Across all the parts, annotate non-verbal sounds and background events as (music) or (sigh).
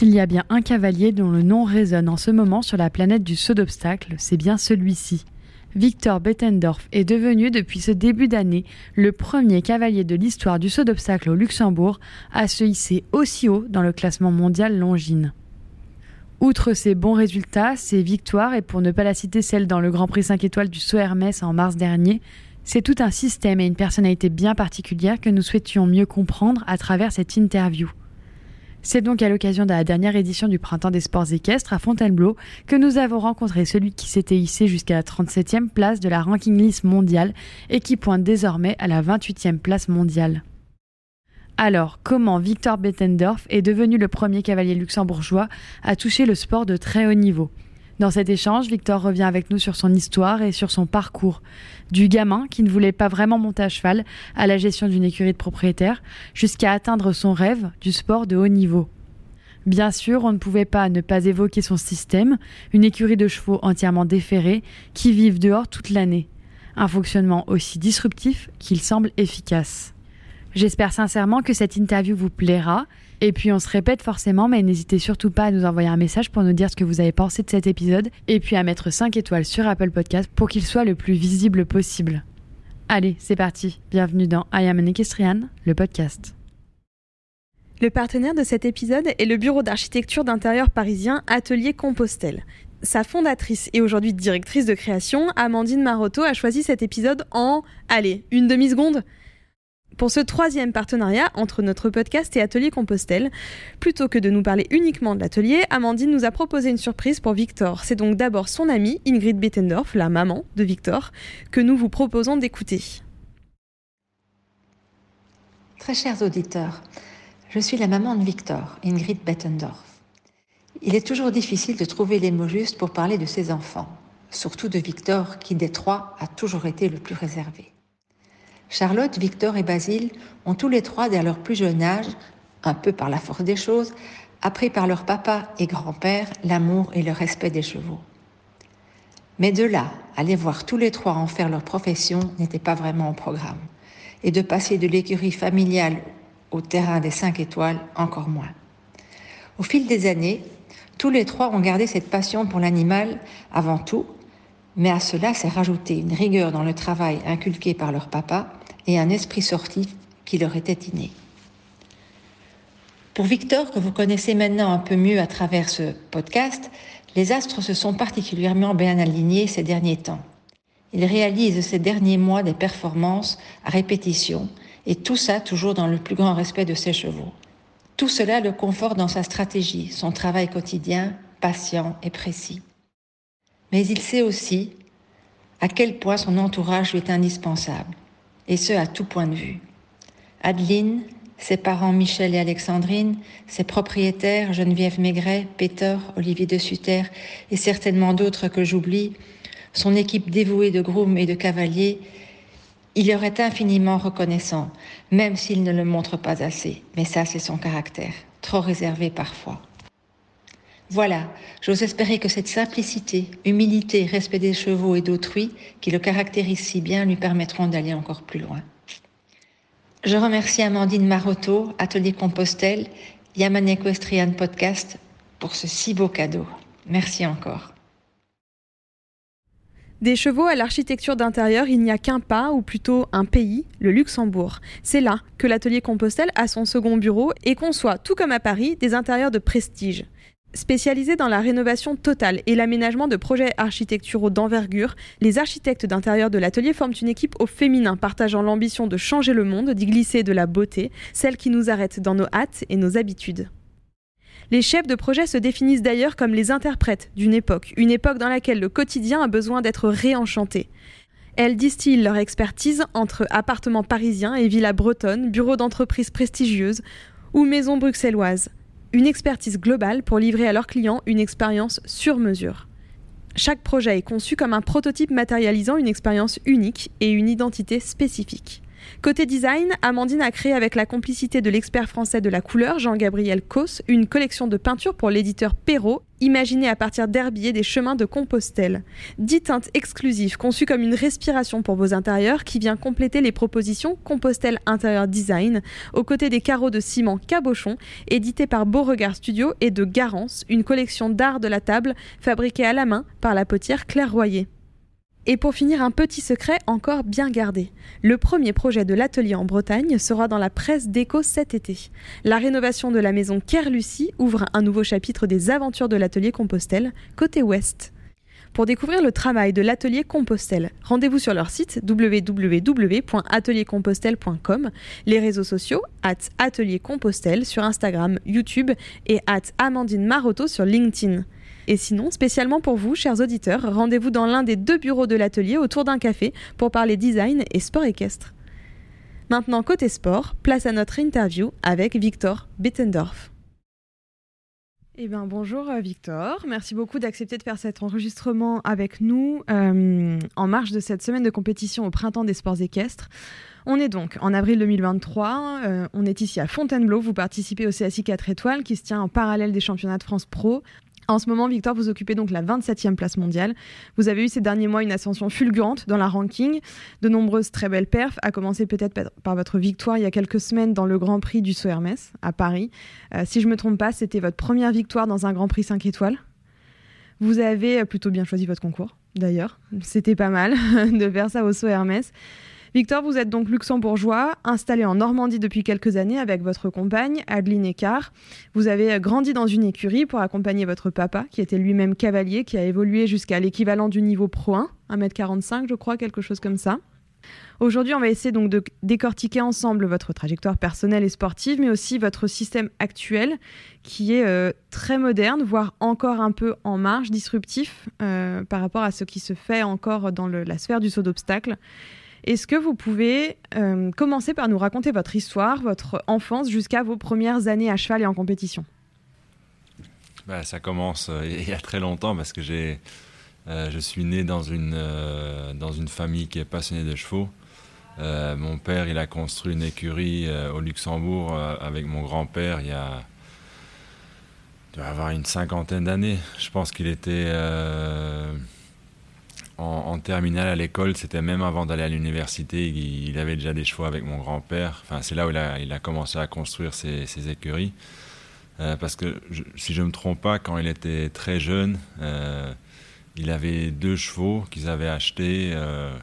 S'il y a bien un cavalier dont le nom résonne en ce moment sur la planète du saut d'obstacles, c'est bien celui-ci. Victor Bettendorf est devenu depuis ce début d'année le premier cavalier de l'histoire du saut d'obstacles au Luxembourg à se hisser aussi haut dans le classement mondial Longines. Outre ses bons résultats, ses victoires, et pour ne pas la citer celle dans le Grand Prix 5 étoiles du Saut Hermès en mars dernier, c'est tout un système et une personnalité bien particulière que nous souhaitions mieux comprendre à travers cette interview. C'est donc à l'occasion de la dernière édition du Printemps des sports équestres à Fontainebleau que nous avons rencontré celui qui s'était hissé jusqu'à la 37e place de la ranking list mondiale et qui pointe désormais à la 28e place mondiale. Alors, comment Victor Bettendorf est devenu le premier cavalier luxembourgeois à toucher le sport de très haut niveau? Dans cet échange, Victor revient avec nous sur son histoire et sur son parcours. Du gamin qui ne voulait pas vraiment monter à cheval à la gestion d'une écurie de propriétaire, jusqu'à atteindre son rêve du sport de haut niveau. Bien sûr, on ne pouvait pas ne pas évoquer son système, une écurie de chevaux entièrement déférés qui vivent dehors toute l'année. Un fonctionnement aussi disruptif qu'il semble efficace. J'espère sincèrement que cette interview vous plaira. Et puis on se répète forcément, mais n'hésitez surtout pas à nous envoyer un message pour nous dire ce que vous avez pensé de cet épisode et puis à mettre 5 étoiles sur Apple Podcast pour qu'il soit le plus visible possible. Allez, c'est parti. Bienvenue dans I Am an Equestrian, le podcast. Le partenaire de cet épisode est le bureau d'architecture d'intérieur parisien Atelier Compostelle. Sa fondatrice et aujourd'hui directrice de création, Amandine Marotto, a choisi cet épisode en, allez, une demi-seconde pour ce troisième partenariat entre notre podcast et Atelier Compostelle. Plutôt que de nous parler uniquement de l'atelier, Amandine nous a proposé une surprise pour Victor. C'est donc d'abord son amie Ingrid Bettendorf, la maman de Victor, que nous vous proposons d'écouter. Très chers auditeurs, je suis la maman de Victor, Ingrid Bettendorf. Il est toujours difficile de trouver les mots justes pour parler de ses enfants, surtout de Victor qui des trois a toujours été le plus réservé. Charlotte, Victor et Basile ont tous les trois, dès leur plus jeune âge, un peu par la force des choses, appris par leur papa et grand-père l'amour et le respect des chevaux. Mais de là, aller voir tous les trois en faire leur profession n'était pas vraiment au programme. Et de passer de l'écurie familiale au terrain des cinq étoiles, encore moins. Au fil des années, tous les trois ont gardé cette passion pour l'animal avant tout, mais à cela s'est rajouté une rigueur dans le travail inculqué par leur papa et un esprit sorti qui leur était inné. Pour Victor, que vous connaissez maintenant un peu mieux à travers ce podcast, les astres se sont particulièrement bien alignés ces derniers temps. Il réalise ces derniers mois des performances à répétition, et tout ça toujours dans le plus grand respect de ses chevaux. Tout cela le conforte dans sa stratégie, son travail quotidien, patient et précis. Mais il sait aussi à quel point son entourage lui est indispensable, et ce à tout point de vue. Adeline, ses parents Michel et Alexandrine, ses propriétaires Geneviève Maigret, Peter, Olivier de Sutter et certainement d'autres que j'oublie, son équipe dévouée de grooms et de cavaliers, il leur est infiniment reconnaissant, même s'il ne le montre pas assez. Mais ça, c'est son caractère, trop réservé parfois. Voilà, j'ose espérer que cette simplicité, humilité, respect des chevaux et d'autrui, qui le caractérisent si bien, lui permettront d'aller encore plus loin. Je remercie Amandine Marotto, Atelier Compostelle, Yaman Equestrian Podcast pour ce si beau cadeau. Merci encore. Des chevaux à l'architecture d'intérieur, il n'y a qu'un pas, ou plutôt un pays, le Luxembourg. C'est là que l'atelier Compostelle a son second bureau et conçoit, tout comme à Paris, des intérieurs de prestige. Spécialisés dans la rénovation totale et l'aménagement de projets architecturaux d'envergure, les architectes d'intérieur de l'atelier forment une équipe au féminin partageant l'ambition de changer le monde, d'y glisser de la beauté, celle qui nous arrête dans nos hâtes et nos habitudes. Les chefs de projet se définissent d'ailleurs comme les interprètes d'une époque, une époque dans laquelle le quotidien a besoin d'être réenchanté. Elles distillent leur expertise entre appartements parisiens et villas bretonnes, bureaux d'entreprises prestigieuses ou maisons bruxelloises. Une expertise globale pour livrer à leurs clients une expérience sur mesure. Chaque projet est conçu comme un prototype matérialisant une expérience unique et une identité spécifique. Côté design, Amandine a créé avec la complicité de l'expert français de la couleur, Jean-Gabriel Cos, une collection de peintures pour l'éditeur Perrault, imaginée à partir d'herbiers des chemins de Compostelle. Dix teintes exclusives conçues comme une respiration pour vos intérieurs qui vient compléter les propositions Compostelle Intérieur Design, aux côtés des carreaux de ciment Cabochon, édités par Beauregard Studio et de Garance, une collection d'art de la table fabriquée à la main par la potière Claire Royer. Et pour finir, un petit secret encore bien gardé. Le premier projet de l'atelier en Bretagne sera dans la presse déco cet été. La rénovation de la maison Kerlucie ouvre un nouveau chapitre des aventures de l'atelier Compostelle, côté ouest. Pour découvrir le travail de l'atelier Compostelle, rendez-vous sur leur site www.ateliercompostelle.com, les réseaux sociaux at Atelier Compostelle sur Instagram, YouTube et at Amandine Maroto sur LinkedIn. Et sinon, spécialement pour vous, chers auditeurs, rendez-vous dans l'un des deux bureaux de l'atelier autour d'un café pour parler design et sport équestre. Maintenant, côté sport, place à notre interview avec Victor Bittendorf. Eh bien, bonjour euh, Victor, merci beaucoup d'accepter de faire cet enregistrement avec nous euh, en marge de cette semaine de compétition au printemps des sports équestres. On est donc en avril 2023, euh, on est ici à Fontainebleau, vous participez au CSI 4 étoiles qui se tient en parallèle des championnats de France Pro. En ce moment, Victor, vous occupez donc la 27e place mondiale. Vous avez eu ces derniers mois une ascension fulgurante dans la ranking, de nombreuses très belles perfs, à commencer peut-être par votre victoire il y a quelques semaines dans le Grand Prix du Saut Hermès à Paris. Euh, si je ne me trompe pas, c'était votre première victoire dans un Grand Prix 5 étoiles. Vous avez plutôt bien choisi votre concours, d'ailleurs. C'était pas mal (laughs) de faire ça au Saut Hermès. Victor, vous êtes donc luxembourgeois, installé en Normandie depuis quelques années avec votre compagne, Adeline Eckart. Vous avez grandi dans une écurie pour accompagner votre papa, qui était lui-même cavalier, qui a évolué jusqu'à l'équivalent du niveau Pro 1, 1m45, je crois, quelque chose comme ça. Aujourd'hui, on va essayer donc de décortiquer ensemble votre trajectoire personnelle et sportive, mais aussi votre système actuel, qui est euh, très moderne, voire encore un peu en marge, disruptif euh, par rapport à ce qui se fait encore dans la sphère du saut d'obstacle. Est-ce que vous pouvez euh, commencer par nous raconter votre histoire, votre enfance jusqu'à vos premières années à cheval et en compétition? Bah, Ça commence euh, il y a très longtemps parce que j'ai, euh, je suis né dans une, famille qui est passionnée de chevaux. mon père, il a construit une écurie au Luxembourg avec mon grand-père il y a il doit avoir une cinquantaine d'années. Je pense qu'il était en, terminale à l'école, c'était même avant d'aller à l'université, il, avait déjà des chevaux avec mon grand-père. Enfin, c'est là où il a, commencé à construire ses, écuries. Euh, parce que si je ne me trompe pas, quand il était très jeune, euh, il avait deux chevaux qu'ils avaient achetés, euh,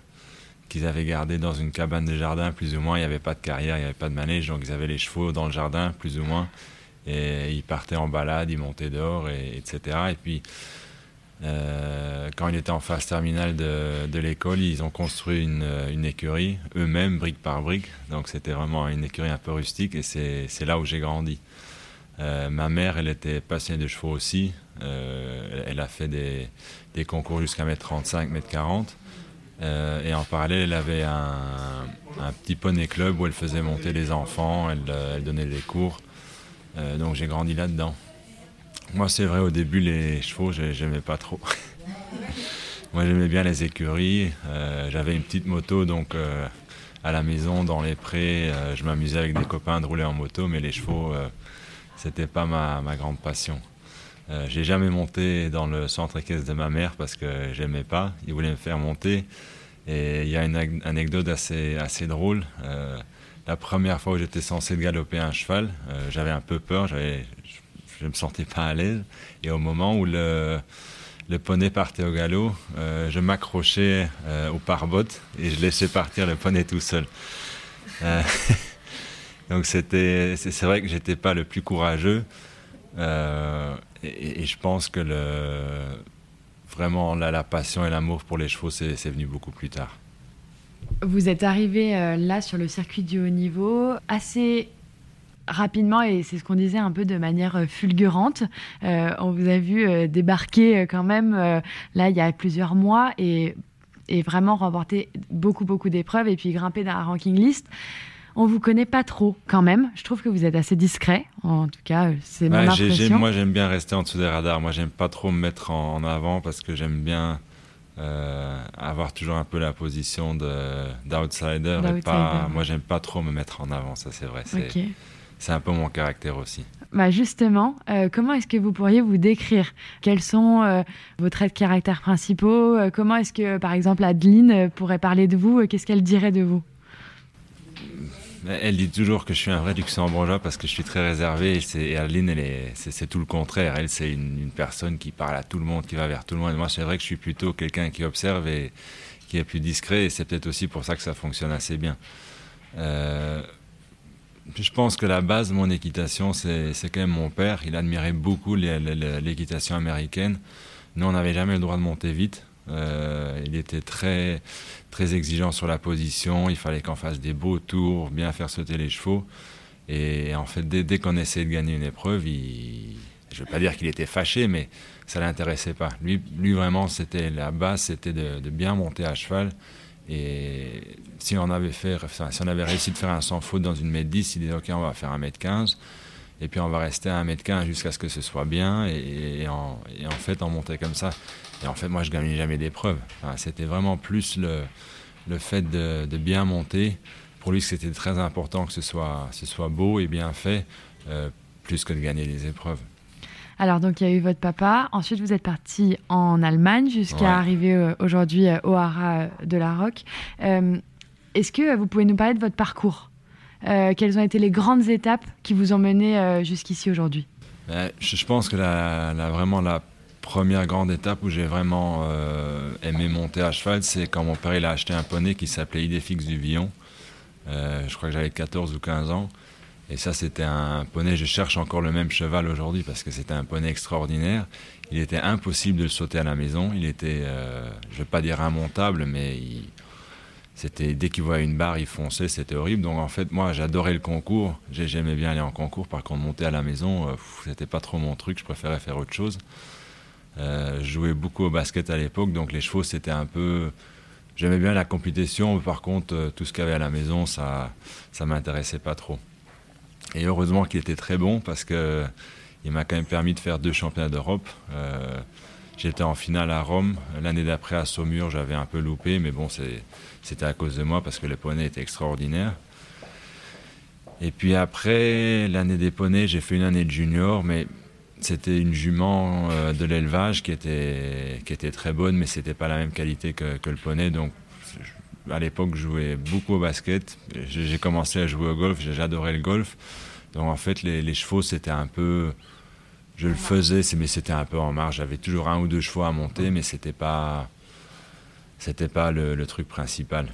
qu'ils avaient gardés dans une cabane de jardin, plus ou moins. Il n'y avait pas de carrière, il n'y avait pas de manège, donc ils avaient les chevaux dans le jardin, plus ou moins. Et ils partaient en balade, ils montaient dehors, et, etc. Et puis euh, quand il était en phase terminale de, l'école, ils ont construit une, une écurie, eux-mêmes, brique par brique. Donc c'était vraiment une écurie un peu rustique et c'est là où j'ai grandi. Euh, ma mère, elle était passionnée de chevaux aussi. Euh, elle a fait des, concours jusqu'à 1m35, 1m40. Euh, et en parallèle, elle avait un, petit poney club où elle faisait monter les enfants, elle, donnait des cours. Euh, donc j'ai grandi là-dedans. Moi, c'est vrai, au début, les chevaux, j'aimais pas trop. (laughs) Moi, j'aimais bien les écuries. Euh, j'avais une petite moto, donc euh, à la maison, dans les prés, euh, je m'amusais avec des copains de rouler en moto, mais les chevaux, c'était pas ma, grande passion. J'ai jamais monté dans le centre équestre de ma mère parce que j'aimais pas. Il voulait me faire monter. Et il y a une anecdote assez, drôle. la première fois où j'étais censé galoper un cheval, j'avais un peu peur. Je me sentais pas à l'aise. Et au moment où le, le poney partait au galop, je m'accrochais au pare-botte et je laissais partir le poney tout seul. (laughs) donc c'était, c'est vrai que j'étais pas le plus courageux et, je pense que le, vraiment la, la passion et l'amour pour les chevaux c'est venu beaucoup plus tard. Vous êtes arrivé là sur le circuit du haut niveau assez rapidement, et c'est ce qu'on disait un peu de manière euh, fulgurante. Euh, on vous a vu euh, débarquer quand même là il y a plusieurs mois et, et vraiment remporter beaucoup beaucoup d'épreuves et puis grimper dans la ranking list. On vous connaît pas trop quand même. Je trouve que vous êtes assez discret. En tout cas, c'est mon impression. moi, j'aime bien rester en dessous des radars. Moi, j'aime pas trop me mettre en, avant parce que j'aime bien avoir toujours un peu la position d'outsider. Moi, j'aime pas trop me mettre en avant. Ça, c'est vrai. Okay c'est un peu mon caractère aussi. Bah justement, euh, comment est-ce que vous pourriez vous décrire? Quels sont euh, vos traits de caractère principaux? Euh, Comment est-ce que, par exemple, Adeline pourrait parler de vous? Qu'est-ce qu'elle dirait de vous? Elle dit toujours que je suis un vrai luxembourgeois parce que je suis très réservé. Et, Adeline, c'est tout le contraire. Elle, c'est une, personne qui parle à tout le monde, qui va vers tout le monde. moi, c'est vrai que je suis plutôt quelqu'un qui observe et qui est plus discret. Et c'est peut-être aussi pour ça que ça fonctionne assez bien. Euh, je pense que la base de mon équitation, c'est quand même mon père. Il admirait beaucoup l'équitation américaine. Nous, on n'avait jamais le droit de monter vite. Euh, il était très, très exigeant sur la position. Il fallait qu'on fasse des beaux tours, bien faire sauter les chevaux. Et en fait, dès, qu'on essayait de gagner une épreuve, je ne veux pas dire qu'il était fâché, mais ça l'intéressait pas. Lui, vraiment, c'était la base, c'était de, bien monter à cheval et si on avait fait, si on avait réussi de faire un sans faute dans une mètre 10, il disait ok on va faire un mètre 15 et puis on va rester à un mètre 15 jusqu'à ce que ce soit bien et, en, fait on montait comme ça. Et en fait moi je gagnais jamais d'épreuve. c'était vraiment plus le, fait de, bien monter. Pour lui c'était très important que ce soit, beau et bien fait euh, plus que de gagner des épreuves. Alors, donc, il y a eu votre papa. Ensuite, vous êtes parti en Allemagne jusqu'à arriver euh, aujourd'hui euh, au Hara euh, de la Roque. Est-ce que vous pouvez nous parler de votre parcours? Quelles ont été les grandes étapes qui vous ont mené jusqu'ici aujourd'hui? Je, pense que la, vraiment la première grande étape où j'ai vraiment aimé monter à cheval, c'est quand mon père il a acheté un poney qui s'appelait Idéfix du Villon. je crois que j'avais 14 ou 15 ans. Et ça, c'était un poney, je cherche encore le même cheval aujourd'hui parce que c'était un poney extraordinaire. Il était impossible de le sauter à la maison. Il était, euh, je ne vais pas dire immontable, mais c'était dès qu'il voyait une barre, il fonçait, c'était horrible. Donc en fait, moi, j'adorais le concours. J'aimais bien aller en concours. Par contre, monter à la maison, euh, c'était pas trop mon truc. Je préférais faire autre chose. Euh, je jouais beaucoup au basket à l'époque, donc les chevaux, c'était un peu. J'aimais bien la compétition, par contre, tout ce qu'il y avait à la maison, ça, ça m'intéressait pas trop. Et heureusement qu'il était très bon parce que il m'a quand même permis de faire deux championnats d'Europe. Euh, j'étais en finale à Rome. L'année d'après à Saumur, j'avais un peu loupé, mais bon, c'était à cause de moi parce que le poney était extraordinaire. Et puis après, l'année des poneys, j'ai fait une année de junior, mais c'était une jument euh, de l'élevage qui était, qui était très bonne, mais c'était pas la même qualité que, que le poney. Donc à l'époque, je jouais beaucoup au basket. J'ai commencé à jouer au golf, j'adorais le golf. Donc en fait, les, chevaux, c'était un peu. Je le faisais, mais c'était un peu en marge. J'avais toujours un ou deux chevaux à monter, mais c'était pas. C'était pas le, truc principal.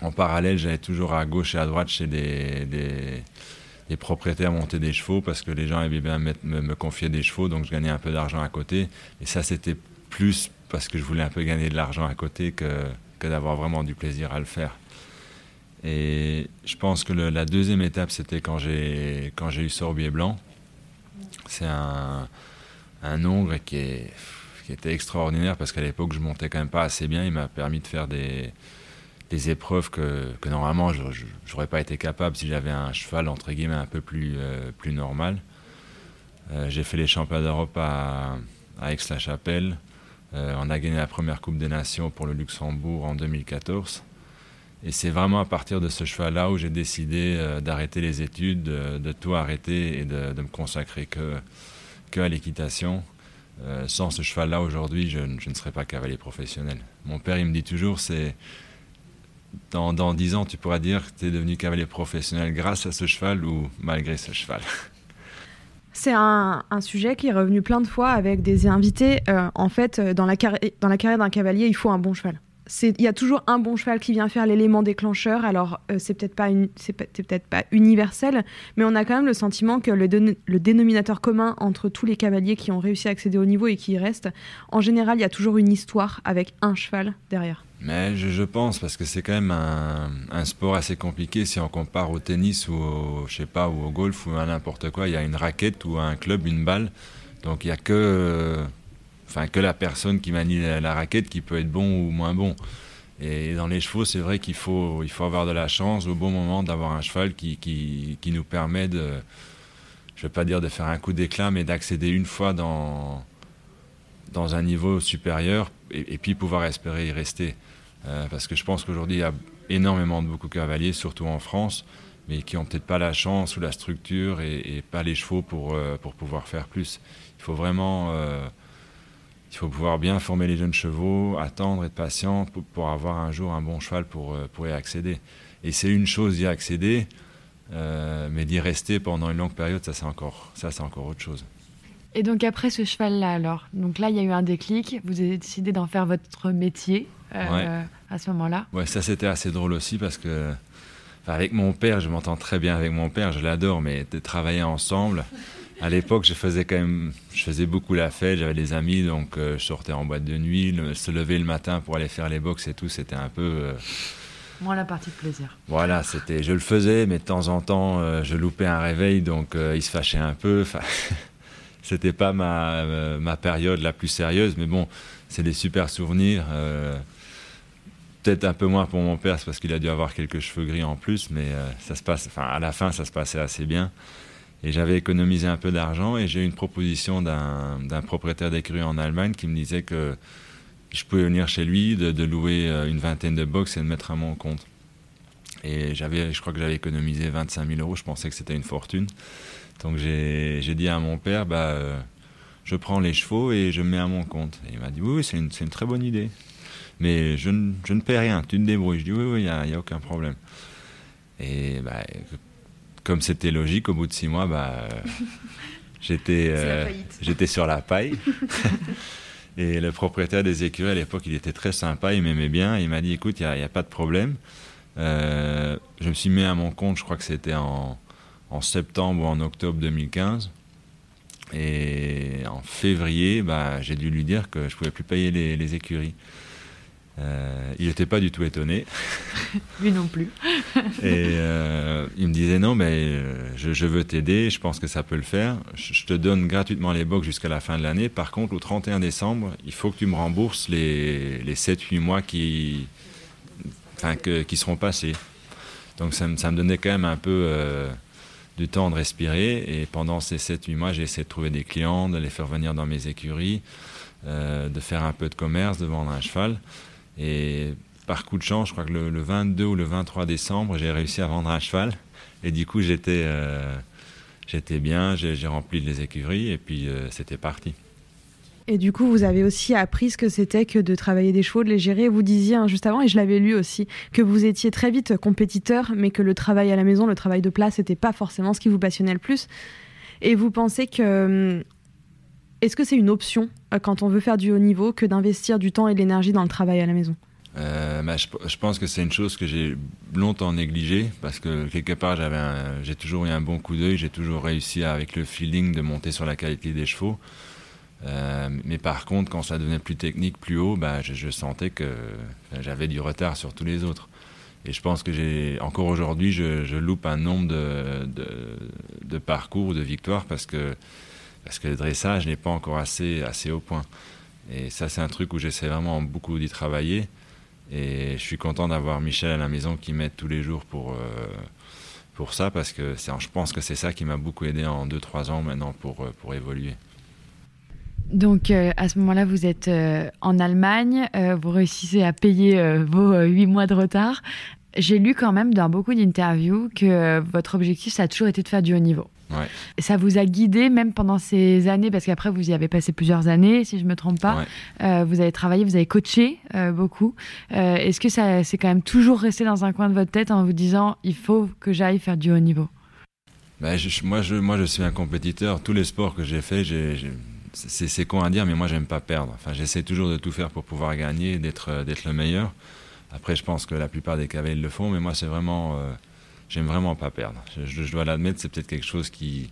En parallèle, j'allais toujours à gauche et à droite chez des, des, propriétaires monter des chevaux parce que les gens aimaient bien me, me, confier des chevaux, donc je gagnais un peu d'argent à côté. Et ça, c'était plus parce que je voulais un peu gagner de l'argent à côté que, que d'avoir vraiment du plaisir à le faire. Et je pense que la deuxième étape, c'était quand j'ai quand j'ai eu Sorbier Blanc. C'est un, un ongre qui, est, qui était extraordinaire parce qu'à l'époque, je montais quand même pas assez bien. Il m'a permis de faire des, des épreuves que, que normalement, je n'aurais pas été capable si j'avais un cheval, entre guillemets, un peu plus, euh, plus normal. Euh, j'ai fait les championnats d'Europe à, Aix-la-Chapelle, on a gagné la première Coupe des Nations pour le Luxembourg en 2014. Et c'est vraiment à partir de ce cheval-là où j'ai décidé euh, d'arrêter les études, de, tout arrêter et de, me consacrer que, que à l'équitation. Euh, sans ce cheval-là, aujourd'hui, je, ne serais pas cavalier professionnel. Mon père, il me dit toujours, c'est dans, dans 10 ans, tu pourras dire que tu es devenu cavalier professionnel grâce à ce cheval ou malgré ce cheval. (laughs) C'est un, sujet qui est revenu plein de fois avec des invités. Euh, en fait, dans la, dans la carrière d'un cavalier, il faut un bon cheval il y a toujours un bon cheval qui vient faire l'élément déclencheur. Alors, euh, c'est peut-être pas, c'est peut-être pas universel, mais on a quand même le sentiment que le, le, dénominateur commun entre tous les cavaliers qui ont réussi à accéder au niveau et qui y restent, en général, il y a toujours une histoire avec un cheval derrière. Mais je, pense, parce que c'est quand même un, sport assez compliqué si on compare au tennis ou au, je sais pas, ou au golf ou à n'importe quoi. Il y a une raquette ou un club, une balle. Donc il n'y a que que la personne qui manie la, raquette qui peut être bon ou moins bon. Et dans les chevaux, c'est vrai qu'il faut, il faut avoir de la chance au bon moment d'avoir un cheval qui, qui, qui, nous permet de, je ne vais pas dire de faire un coup d'éclat, mais d'accéder une fois dans, dans un niveau supérieur et, puis pouvoir espérer y rester. Euh, parce que je pense qu'aujourd'hui, il y a énormément de beaucoup cavaliers, surtout en France, mais qui n'ont peut-être pas la chance ou la structure et, pas les chevaux pour, euh, pour pouvoir faire plus. Il faut vraiment... Euh, il faut pouvoir bien former les jeunes chevaux, attendre, être patient pour, avoir un jour un bon cheval pour, pour y accéder. Et c'est une chose d'y accéder, mais d'y rester pendant une longue période, ça c'est encore, encore autre chose. Et donc après ce cheval-là, alors, donc là il y a eu un déclic, vous avez décidé d'en faire votre métier euh, à ce moment-là. Ouais, ça c'était assez drôle aussi parce que avec mon père, je m'entends très bien avec mon père, je l'adore, mais de travailler ensemble à l'époque, je faisais quand même, je faisais beaucoup la fête, j'avais des amis, donc euh, je sortais en boîte de nuit, se lever le matin pour aller faire les box et tout, c'était un peu. Euh, Moi, la partie de plaisir. Voilà, c'était, je le faisais, mais de temps en temps, euh, je loupais un réveil, donc il se fâchait un peu. (laughs) C'était pas ma, ma période la plus sérieuse, mais bon, c'est des super souvenirs. Peut-être un peu moins pour mon père, parce qu'il a dû avoir quelques cheveux gris en plus, mais ça se passe, enfin, à la fin, ça se passait assez bien. Et j'avais économisé un peu d'argent et j'ai eu une proposition d'un propriétaire d'écurie en Allemagne qui me disait que je pouvais venir chez lui, de, louer euh, une vingtaine de box et de mettre à mon compte. Et je crois que j'avais économisé 25 000 euros, je pensais que c'était une fortune. Donc j'ai dit à mon père, bah, euh, je prends les chevaux et je mets à mon compte. Et il m'a dit, oui, oui c'est une, une, très bonne idée. Mais je, je, ne paie rien, tu te débrouilles. Je dis, oui, oui, il n'y a, a, aucun problème. Et bah, comme c'était logique, au bout de six mois, bah, (laughs) j'étais, euh, j'étais sur la paille. (laughs) et le propriétaire des écuries à l'époque, il était très sympa, il m'aimait bien. Il m'a dit, écoute, il n'y a, pas de problème. Euh, je me suis mis à mon compte, je crois que c'était en, septembre ou en octobre 2015. Et en février, bah, j'ai dû lui dire que je pouvais plus payer les écuries. Euh, il n'était pas du tout étonné. (laughs) Lui non plus. et euh, il me disait non, mais euh, je, veux t'aider, je pense que ça peut le faire. Je, te donne gratuitement les box jusqu'à la fin de l'année. Par contre, au 31 décembre, il faut que tu me rembourses les, les 7-8 mois qui, enfin, qui seront passés. Donc ça, ça, me donnait quand même un peu du temps de respirer. Et pendant ces 7-8 mois, j'ai essayé de trouver des clients, de les faire venir dans mes écuries, de faire un peu de commerce, de vendre un cheval. Et par coup de chance, je crois que le, 22 ou le 23 décembre, j'ai réussi à vendre un cheval. Et du coup, j'étais euh, bien, j'ai rempli les écuries et puis euh, c'était parti. Et du coup, vous avez aussi appris ce que c'était que de travailler des chevaux, de les gérer. Vous disiez hein, juste avant, et je l'avais lu aussi, que vous étiez très vite compétiteur, mais que le travail à la maison, le travail de place, n'était pas forcément ce qui vous passionnait le plus. Et vous pensez que hum, est-ce que c'est une option euh, quand on veut faire du haut niveau que d'investir du temps et de l'énergie dans le travail à la maison? Euh, bah, je, pense que c'est une chose que j'ai longtemps négligée parce que quelque part j'ai toujours eu un bon coup d'œil, j'ai toujours réussi avec le feeling de monter sur la qualité des chevaux. Euh, mais par contre, quand ça devenait plus technique, plus haut, bah, je, sentais que j'avais du retard sur tous les autres. Et je pense que j'ai encore aujourd'hui, je, loupe un nombre de, parcours, de victoires parce que parce que le dressage n'est pas encore assez, assez au point. Et ça, c'est un truc où j'essaie vraiment beaucoup d'y travailler. Et je suis content d'avoir Michel à la maison qui m'aide tous les jours pour, euh, pour ça, parce que je pense que c'est ça qui m'a beaucoup aidé en 2-3 ans maintenant pour, euh, pour évoluer. Donc euh, à ce moment-là, vous êtes en Allemagne, vous réussissez à payer vos 8 mois de retard. J'ai lu quand même dans beaucoup d'interviews que votre objectif, ça a toujours été de faire du haut niveau. Ça vous a guidé même pendant ces années, parce qu'après vous y avez passé plusieurs années, si je ne me trompe pas. Euh, vous avez travaillé, vous avez coaché euh, beaucoup. Euh, est-ce que ça c'est quand même toujours resté dans un coin de votre tête en vous disant il faut que j'aille faire du haut niveau? Bah, moi, je, moi, je suis un compétiteur. Tous les sports que j'ai fait, c'est con à dire, mais moi, j'aime pas perdre. Enfin, j'essaie toujours de tout faire pour pouvoir gagner, d'être euh, d'être le meilleur. Après, je pense que la plupart des cavaliers le font, mais moi, c'est vraiment, euh, j'aime vraiment pas perdre. Je, dois l'admettre, c'est peut-être quelque chose qui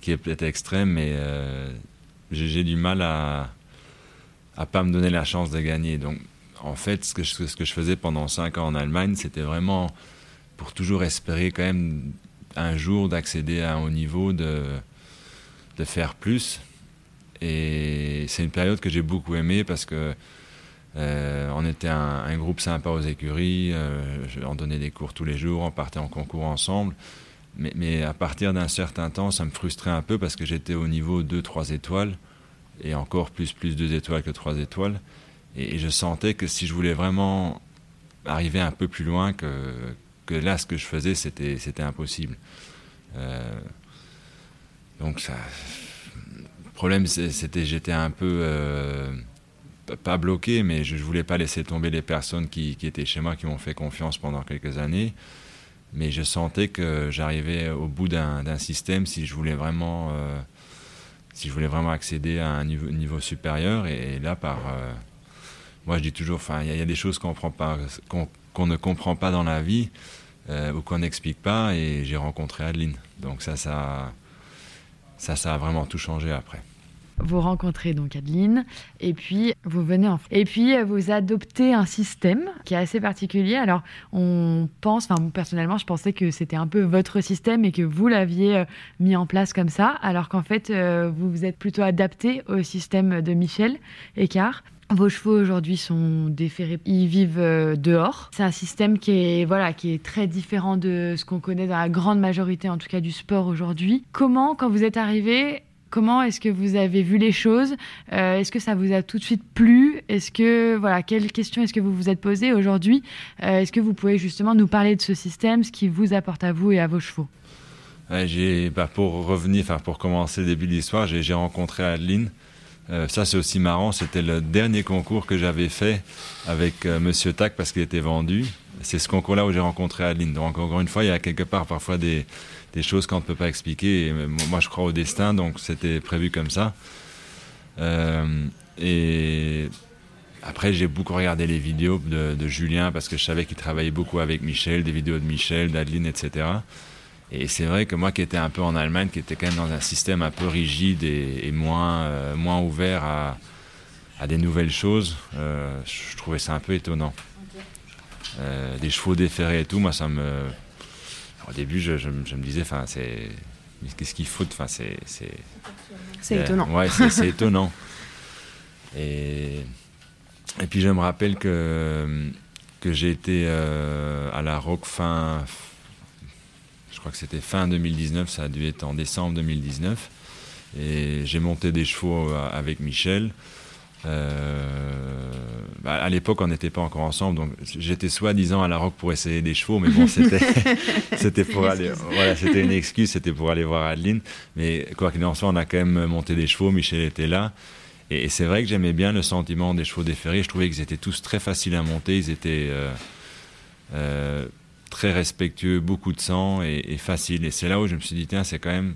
qui est peut-être extrême, mais euh, j'ai du mal à à pas me donner la chance de gagner. Donc, en fait, ce que je, ce que je faisais pendant cinq ans en Allemagne, c'était vraiment pour toujours espérer quand même un jour d'accéder à un haut niveau, de, de faire plus. Et c'est une période que j'ai beaucoup aimée parce que euh, on était un, groupe sympa aux écuries, euh, on donnait des cours tous les jours, on partait en concours ensemble. Mais, à partir d'un certain temps, ça me frustrait un peu parce que j'étais au niveau 2-3 étoiles et encore plus, plus 2 étoiles que 3 étoiles. Et, je sentais que si je voulais vraiment arriver un peu plus loin que, là, ce que je faisais, c'était, impossible. Euh, donc, ça, problème, c'était j'étais un peu, euh, pas bloqué, mais je ne voulais pas laisser tomber les personnes qui, étaient chez moi, qui m'ont fait confiance pendant quelques années. Mais je sentais que j'arrivais au bout d'un, système si je voulais vraiment, euh, si je voulais vraiment accéder à un niveau, supérieur. Et, là, par, moi, je dis toujours, il y, a des choses qu'on, ne comprend pas dans la vie euh, ou qu'on n'explique pas. Et j'ai rencontré Adeline. Donc ça, ça, ça, ça a vraiment tout changé après. Vous rencontrez donc Adeline et puis vous venez en et puis euh, vous adoptez un système qui est assez particulier. Alors on pense, enfin personnellement, je pensais que c'était un peu votre système et que vous l'aviez euh, mis en place comme ça, alors qu'en fait vous vous êtes plutôt adapté au système de Michel Écart. Vos chevaux aujourd'hui sont déférés, ils vivent euh, dehors. C'est un système qui est voilà qui est très différent de ce qu'on connaît dans la grande majorité, en tout cas du sport aujourd'hui. Comment, quand vous êtes arrivé, comment est-ce que vous avez vu les choses? Euh, Est-ce que ça vous a tout de suite plu? Est-ce que voilà, quelles questions est-ce que vous vous êtes posées aujourd'hui? Euh, Est-ce que vous pouvez justement nous parler de ce système, ce qui vous apporte à vous et à vos chevaux? J'ai, bah, pour revenir, enfin pour commencer début de l'histoire, j'ai rencontré Adeline euh, ça, c'est aussi marrant. C'était le dernier concours que j'avais fait avec euh, Monsieur Tac parce qu'il était vendu. C'est ce concours-là où j'ai rencontré Adeline. Donc, encore une fois, il y a quelque part parfois des, choses qu'on ne peut pas expliquer. Moi, je crois au destin, donc c'était prévu comme ça. Euh, et après, j'ai beaucoup regardé les vidéos de, Julien parce que je savais qu'il travaillait beaucoup avec Michel, des vidéos de Michel, d'Adeline, etc. Et c'est vrai que moi qui étais un peu en Allemagne, qui était quand même dans un système un peu rigide et, moins, euh, moins ouvert à, à, des nouvelles choses, euh, je trouvais ça un peu étonnant. Euh, des chevaux déférés et tout, moi ça me... Au début, je, je, me disais, enfin, c'est... Qu'est-ce qu'il faut Enfin, c'est... C'est étonnant. Ouais, c'est (laughs) étonnant. Et, et puis je me rappelle que, que j'ai été à la Rock fin crois que c'était fin 2019, ça a dû être en décembre 2019. Et j'ai monté des chevaux euh, avec Michel. Euh, bah, à l'époque, on n'était pas encore ensemble, donc j'étais soi-disant à la rock pour essayer des chevaux, mais bon, c'était (laughs) c'était pour aller, voilà, c'était une excuse, c'était pour aller voir Adeline. Mais quoi qu'il en soit, on a quand même monté des chevaux. Michel était là, et, c'est vrai que j'aimais bien le sentiment des chevaux déferrés. Je trouvais qu'ils étaient tous très faciles à monter. Ils étaient euh, très respectueux, beaucoup de sang et, facile. Et c'est là où je me suis dit, tiens, c'est quand même,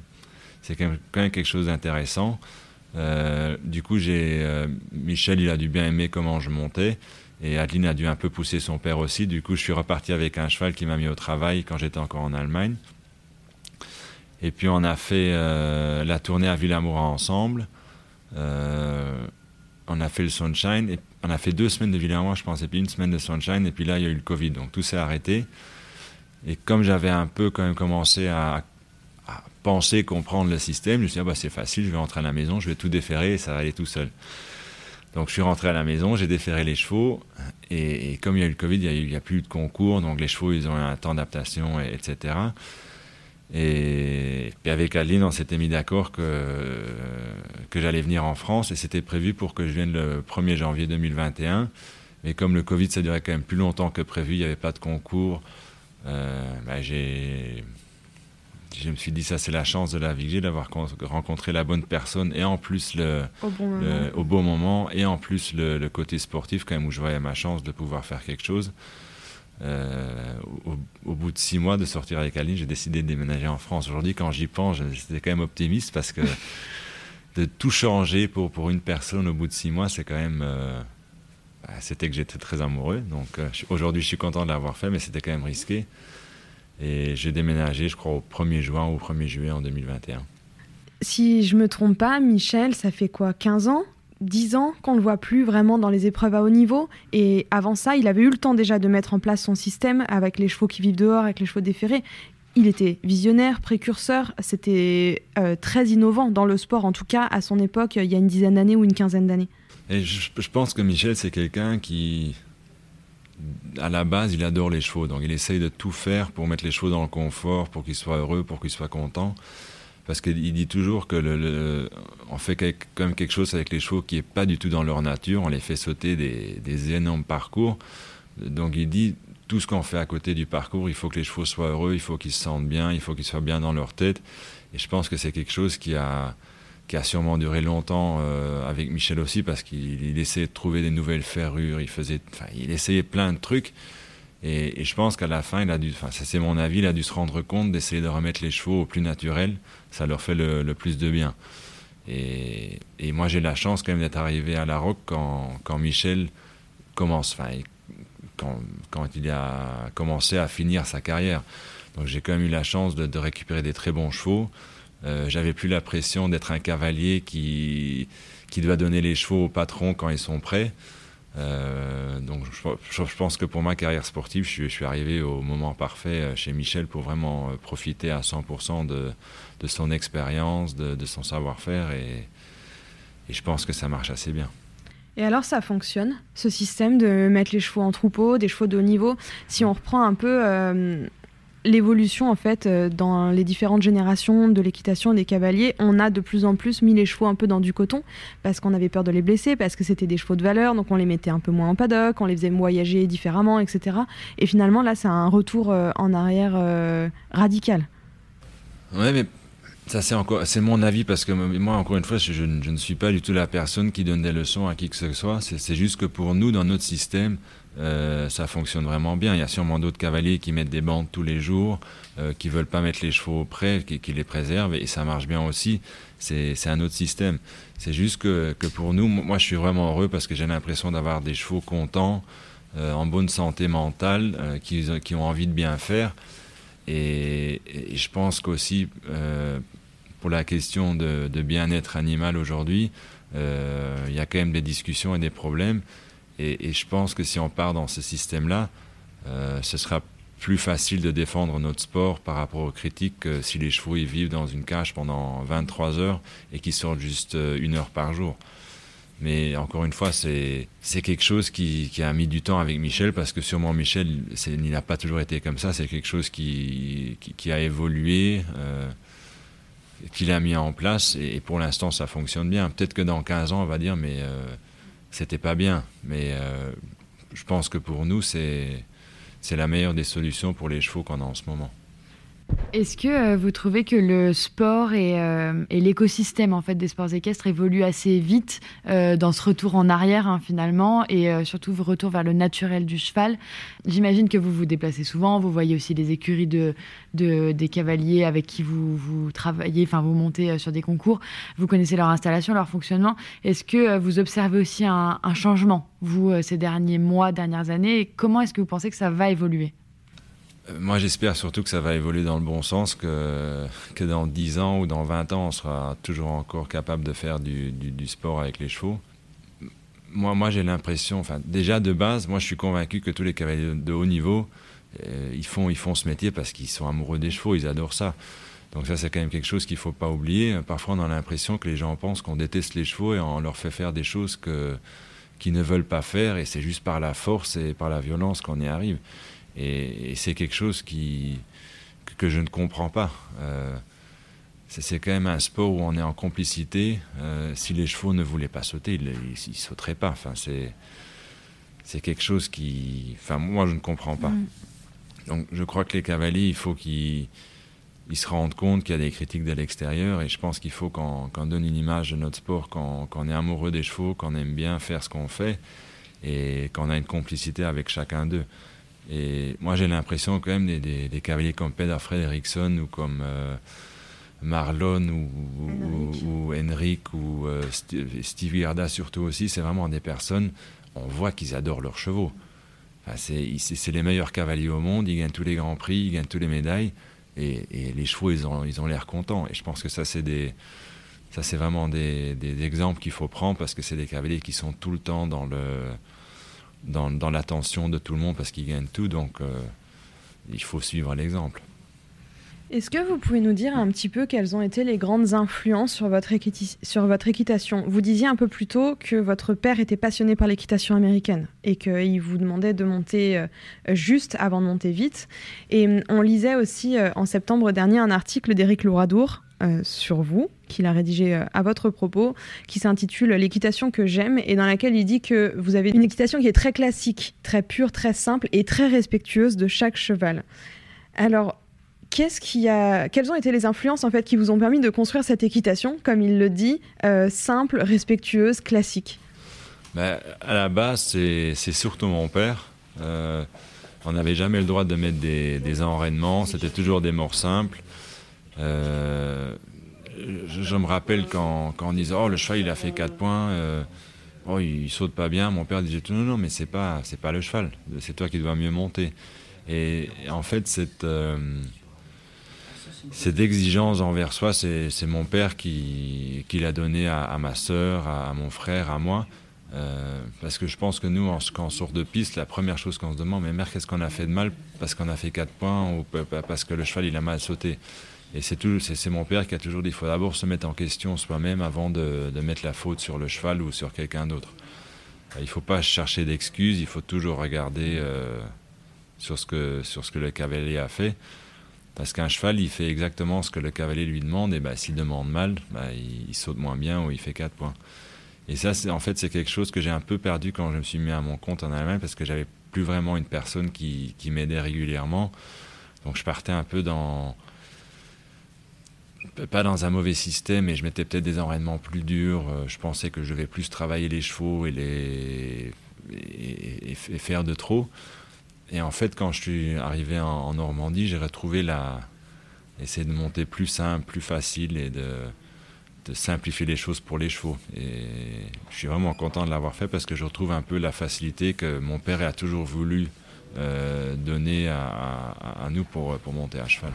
c'est quand, même quelque chose d'intéressant. Euh, du coup, j'ai euh, Michel, il a dû bien aimer comment je montais. Et Adeline a dû un peu pousser son père aussi. Du coup, je suis reparti avec un cheval qui m'a mis au travail quand j'étais encore en Allemagne. Et puis, on a fait euh, la tournée à Villamoura ensemble. on a fait le Sunshine. Et on a fait deux semaines de Villamoura, je pense, et puis une semaine de Sunshine. Et puis là, il y a eu le Covid. Donc, tout s'est arrêté. Et comme j'avais un peu quand même commencé à, penser comprendre le système, je me suis dit, ah bah, c'est facile, je vais rentrer à la maison, je vais tout déférer et ça va aller tout seul. Donc je suis rentré à la maison, j'ai déféré les chevaux, et, comme il y a eu le Covid, il n'y a, plus de concours, donc les chevaux, ils ont eu un temps d'adaptation, etc. Et puis avec Adeline, on s'était mis d'accord que, que j'allais venir en France, et c'était prévu pour que je vienne le 1er janvier 2021. Mais comme le Covid, ça durait quand même plus longtemps que prévu, il n'y avait pas de concours, euh, bah, j'ai je me suis dit ça c'est la chance de la vie que j'ai d'avoir rencontré la bonne personne et en plus le au bon, le, moment. et en plus le, côté sportif quand même où je voyais ma chance de pouvoir faire quelque chose au, bout de six mois de sortir avec Aline, j'ai décidé de déménager en France. Aujourd'hui, quand j'y pense, j'étais quand même optimiste parce que (laughs) de tout changer pour, pour une personne au bout de six mois, c'est quand même. Bah, c'était que j'étais très amoureux. Donc aujourd'hui, je suis content de l'avoir fait, mais c'était quand même risqué. Et j'ai déménagé, je crois, au 1er juin ou au 1er juillet en 2021. Si je me trompe pas, Michel, ça fait quoi 15 ans 10 ans qu'on ne le voit plus vraiment dans les épreuves à haut niveau? Et avant ça, il avait eu le temps déjà de mettre en place son système avec les chevaux qui vivent dehors, avec les chevaux déférés. Il était visionnaire, précurseur, c'était euh, très innovant dans le sport, en tout cas à son époque, il y a une dizaine d'années ou une quinzaine d'années. Et je, je, pense que Michel, c'est quelqu'un qui, à la base, il adore les chevaux. Donc il essaye de tout faire pour mettre les chevaux dans le confort, pour qu'ils soient heureux, pour qu'ils soient contents parce qu'il dit toujours que le, on fait quand même quelque chose avec les chevaux qui est pas du tout dans leur nature. On les fait sauter des, des énormes parcours. Donc il dit tout ce qu'on fait à côté du parcours, il faut que les chevaux soient heureux, il faut qu'ils se sentent bien, il faut qu'ils soient bien dans leur tête. Et je pense que c'est quelque chose qui a qui a sûrement duré longtemps euh, avec Michel aussi parce qu'il essayait de trouver des nouvelles ferrures, il faisait, il essayait plein de trucs. Et, je pense qu'à la fin, il a dû, ça c'est mon avis, il a dû se rendre compte d'essayer de remettre les chevaux au plus naturel. Ça leur fait le, plus de bien. Et, moi, j'ai la chance quand même d'être arrivé à La Roque quand, quand Michel commence, quand, quand, il a commencé à finir sa carrière. Donc j'ai quand même eu la chance de, récupérer des très bons chevaux. Euh, J'avais plus la pression d'être un cavalier qui, qui doit donner les chevaux au patron quand ils sont prêts. Euh, donc je, pense que pour ma carrière sportive, je suis, arrivé au moment parfait euh, chez Michel pour vraiment profiter à 100% de, son expérience, de, son savoir-faire et, je pense que ça marche assez bien. Et alors ça fonctionne, ce système de mettre les chevaux en troupeau, des chevaux de haut niveau? Si on reprend un peu l'évolution en fait euh, dans les différentes générations de l'équitation des cavaliers, on a de plus en plus mis les chevaux un peu dans du coton parce qu'on avait peur de les blesser, parce que c'était des chevaux de valeur, donc on les mettait un peu moins en paddock, on les faisait voyager différemment, etc. Et finalement là, c'est un retour euh, en arrière euh, radical. Ouais, mais ça c'est encore, c'est mon avis parce que moi encore une fois, je, je, ne suis pas du tout la personne qui donne des leçons à qui que ce soit. C'est juste que pour nous, dans notre système, euh, ça fonctionne vraiment bien. Il y a sûrement d'autres cavaliers qui mettent des bandes tous les jours, euh, qui veulent pas mettre les chevaux près, qui, qui, les préservent, et ça marche bien aussi. C'est un autre système. C'est juste que, pour nous, moi je suis vraiment heureux parce que j'ai l'impression d'avoir des chevaux contents, euh, en bonne santé mentale, euh, qui, ont envie de bien faire. Et, je pense qu'aussi, pour la question de bien-être animal aujourd'hui, il y a quand même des discussions et des problèmes. Et, je pense que si on part dans ce système-là, euh, ce sera plus facile de défendre notre sport par rapport aux critiques que si les chevaux ils vivent dans une cage pendant 23 heures et qu'ils sortent juste euh, une heure par jour. Mais encore une fois, c'est quelque chose qui, a mis du temps avec Michel parce que sûrement Michel, il n'a pas toujours été comme ça. C'est quelque chose qui, qui, a évolué, euh, qu'il a mis en place et, pour l'instant ça fonctionne bien. Peut-être que dans 15 ans, on va dire, mais c'était pas bien. Mais euh, je pense que pour nous, c'est la meilleure des solutions pour les chevaux qu'on a en ce moment. Est-ce que euh, vous trouvez que le sport et, euh, et l'écosystème en fait des sports équestres évolue assez vite euh, dans ce retour en arrière hein, finalement et surtout retour vers le naturel du cheval? J'imagine que vous vous déplacez souvent, vous voyez aussi des écuries de, de des cavaliers avec qui vous, vous travaillez, enfin vous montez sur des concours, vous connaissez leur installation, leur fonctionnement. Est-ce que vous observez aussi un, changement vous ces derniers mois, dernières années? Et Comment est-ce que vous pensez que ça va évoluer? Moi, j'espère surtout que ça va évoluer dans le bon sens, que, que dans 10 ans ou dans 20 ans, on sera toujours encore capable de faire du sport avec les chevaux. Moi, moi j'ai l'impression, enfin, déjà de base, moi, je suis convaincu que tous les cavaliers de haut niveau, euh, ils, font, ils font ce métier parce qu'ils sont amoureux des chevaux, ils adorent ça. Donc ça, c'est quand même quelque chose qu'il ne faut pas oublier. Parfois, on a l'impression que les gens pensent qu'on déteste les chevaux et on leur fait faire des choses que qu'ils ne veulent pas faire et c'est juste par la force et par la violence qu'on y arrive. Et, et c'est quelque chose qui, que je ne comprends pas. Euh, c'est quand même un sport où on est en complicité. Euh, si les chevaux ne voulaient pas sauter, ils ne sauteraient pas. Enfin, c'est quelque chose qui... Enfin, moi, je ne comprends pas. Mm. Donc, je crois que les cavaliers, il faut qu'ils ils se rendent compte qu'il y a des critiques de l'extérieur et je pense qu'il faut qu'on qu donne une image de notre sport, qu'on qu est amoureux des chevaux, qu'on aime bien faire ce qu'on fait et qu'on a une complicité avec chacun d'eux. Et moi, j'ai l'impression quand même des, des, des, cavaliers comme Peter Fredrickson ou comme euh, Marlon ou, ou, ou, Henrik ou euh, Steve Garda surtout aussi, c'est vraiment des personnes, on voit qu'ils adorent leurs chevaux. Enfin, c'est les meilleurs cavaliers au monde, ils gagnent tous les grands prix, ils gagnent toutes les médailles. Et, et les chevaux, ils ont l'air ils ont contents. Et je pense que ça, c'est des, ça, c'est vraiment des, des exemples qu'il faut prendre parce que c'est des cavaliers qui sont tout le temps dans le, dans, l'attention de tout le monde parce qu'ils gagnent tout. Donc, euh, il faut suivre l'exemple. Est-ce que vous pouvez nous dire un petit peu quelles ont été les grandes influences sur votre, sur votre équitation? Vous disiez un peu plus tôt que votre père était passionné par l'équitation américaine et qu'il vous demandait de monter euh, juste avant de monter vite. Et hum, on lisait aussi euh, en septembre dernier un article d'Éric Louradour euh, sur vous, qu'il a rédigé euh, à votre propos, qui s'intitule L'équitation que j'aime, et dans laquelle il dit que vous avez une équitation qui est très classique, très pure, très simple et très respectueuse de chaque cheval. Alors, qu'est-ce a, quelles ont été les influences en fait qui vous ont permis de construire cette équitation, comme il le dit, euh, simple, respectueuse, classique? Ben, À la base, c'est surtout mon père. On n'avait jamais le droit de mettre des, des enraînements, c'était toujours des morts simples. Euh, je, me rappelle quand, on disait Oh, le cheval il a fait 4 points, euh, oh, il, saute pas bien. Mon père disait Non, non, mais c'est pas, c'est pas le cheval, c'est toi qui dois mieux monter. Et, en fait, cette. Euh, cette exigence envers soi, c'est mon père qui, qui l'a donné à, ma sœur, à, mon frère, à moi. Parce que je pense que nous, en, quand on sort de piste, la première chose qu'on se demande, mais mère, qu'est-ce qu'on a fait de mal Parce qu'on a fait 4 points ou parce que le cheval, il a mal sauté? Et c'est mon père qui a toujours dit qu'il faut d'abord se mettre en question soi-même avant de, mettre la faute sur le cheval ou sur quelqu'un d'autre. Il ne faut pas chercher d'excuses, il faut toujours regarder euh, sur, ce que, le cavalier a fait. Parce qu'un cheval, il fait exactement ce que le cavalier lui demande, et bah, s'il demande mal, bah, il, saute moins bien ou il fait 4 points. Et ça, en fait, c'est quelque chose que j'ai un peu perdu quand je me suis mis à mon compte en Allemagne, parce que j'avais plus vraiment une personne qui m'aidait régulièrement. Donc je partais un peu dans, pas dans un mauvais système, mais je mettais peut-être des enraînements plus durs. Je pensais que je devais plus travailler les chevaux et, les, et, et, et faire de trop. Et en fait, quand je suis arrivé en, Normandie, j'ai retrouvé la. essayer de monter plus simple, plus facile et de, simplifier les choses pour les chevaux. Et je suis vraiment content de l'avoir fait parce que je retrouve un peu la facilité que mon père a toujours voulu euh, donner à, à, à nous pour, pour monter à cheval.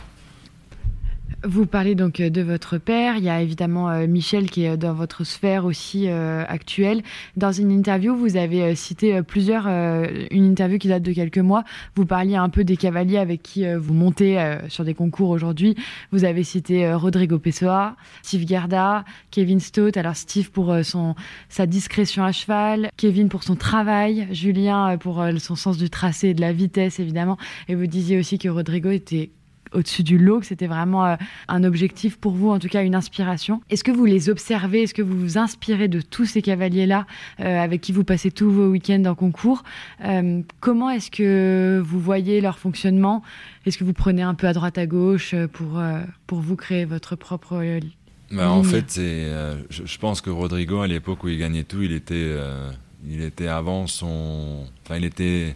Vous parlez donc euh, de votre père. Il y a évidemment euh, Michel qui est dans votre sphère aussi euh, actuelle. Dans une interview, vous avez euh, cité euh, plusieurs, euh, une interview qui date de quelques mois. Vous parliez un peu des cavaliers avec qui euh, vous montez euh, sur des concours aujourd'hui. Vous avez cité euh, Rodrigo Pessoa, Steve Gerda, Kevin Stott. Alors Steve pour euh, son, sa discrétion à cheval, Kevin pour son travail, Julien euh, pour euh, son sens du tracé et de la vitesse évidemment. Et vous disiez aussi que Rodrigo était au-dessus du lot, que c'était vraiment euh, un objectif pour vous, en tout cas une inspiration. Est-ce que vous les observez? Est-ce que vous vous inspirez de tous ces cavaliers-là euh, avec qui vous passez tous vos week-ends en concours? Euh, Comment est-ce que vous voyez leur fonctionnement? Est-ce que vous prenez un peu à droite à gauche pour, euh, pour vous créer votre propre euh, bah, En fait, euh, je, je, pense que Rodrigo, à l'époque où il gagnait tout, il était, euh, il était avant son... Enfin, il était...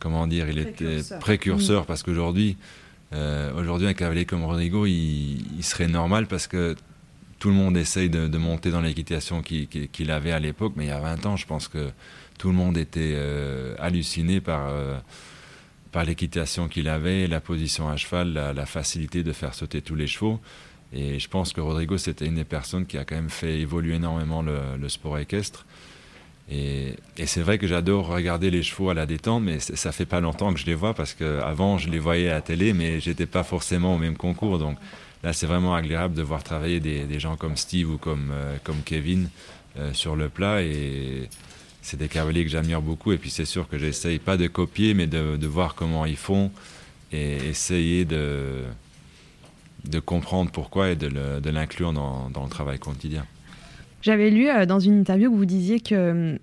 Comment dire Il précurseur. était précurseur mmh. parce qu'aujourd'hui... Euh, Aujourd'hui, un cavalier comme Rodrigo, il, serait normal parce que tout le monde essaye de, monter dans l'équitation qu'il qu qu avait à l'époque, mais il y a 20 ans, je pense que tout le monde était euh, halluciné par, euh, par l'équitation qu'il avait, la position à cheval, la, facilité de faire sauter tous les chevaux. Et je pense que Rodrigo, c'était une des personnes qui a quand même fait évoluer énormément le sport équestre. Et, c'est vrai que j'adore regarder les chevaux à la détente, mais ça fait pas longtemps que je les vois parce qu'avant je les voyais à la télé, mais j'étais pas forcément au même concours. Donc là, c'est vraiment agréable de voir travailler des, gens comme Steve ou comme, euh, comme Kevin euh, sur le plat. Et c'est des cavaliers que j'admire beaucoup. Et puis c'est sûr que j'essaye pas de copier, mais de, de, voir comment ils font et essayer de, de comprendre pourquoi et de l'inclure dans, dans le travail quotidien. J'avais lu euh, dans une interview que vous disiez que euh,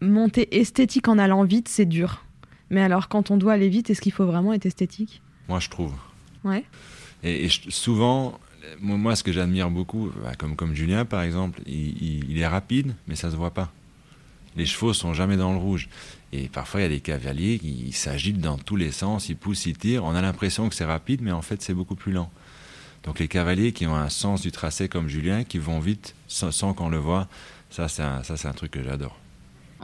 monter esthétique en allant vite, c'est dur. Mais alors, quand on doit aller vite, est-ce qu'il faut vraiment être esthétique? Moi, je trouve. Ouais. Et, et je, souvent, moi, ce que j'admire beaucoup, bah, comme, comme Julien par exemple, il, il, il, est rapide, mais ça se voit pas. Les chevaux sont jamais dans le rouge. Et parfois, il y a des cavaliers qui s'agitent dans tous les sens, ils poussent, ils tirent. On a l'impression que c'est rapide, mais en fait, c'est beaucoup plus lent. Donc les cavaliers qui ont un sens du tracé comme Julien, qui vont vite sans, qu'on le voit, ça c'est un, un truc que j'adore.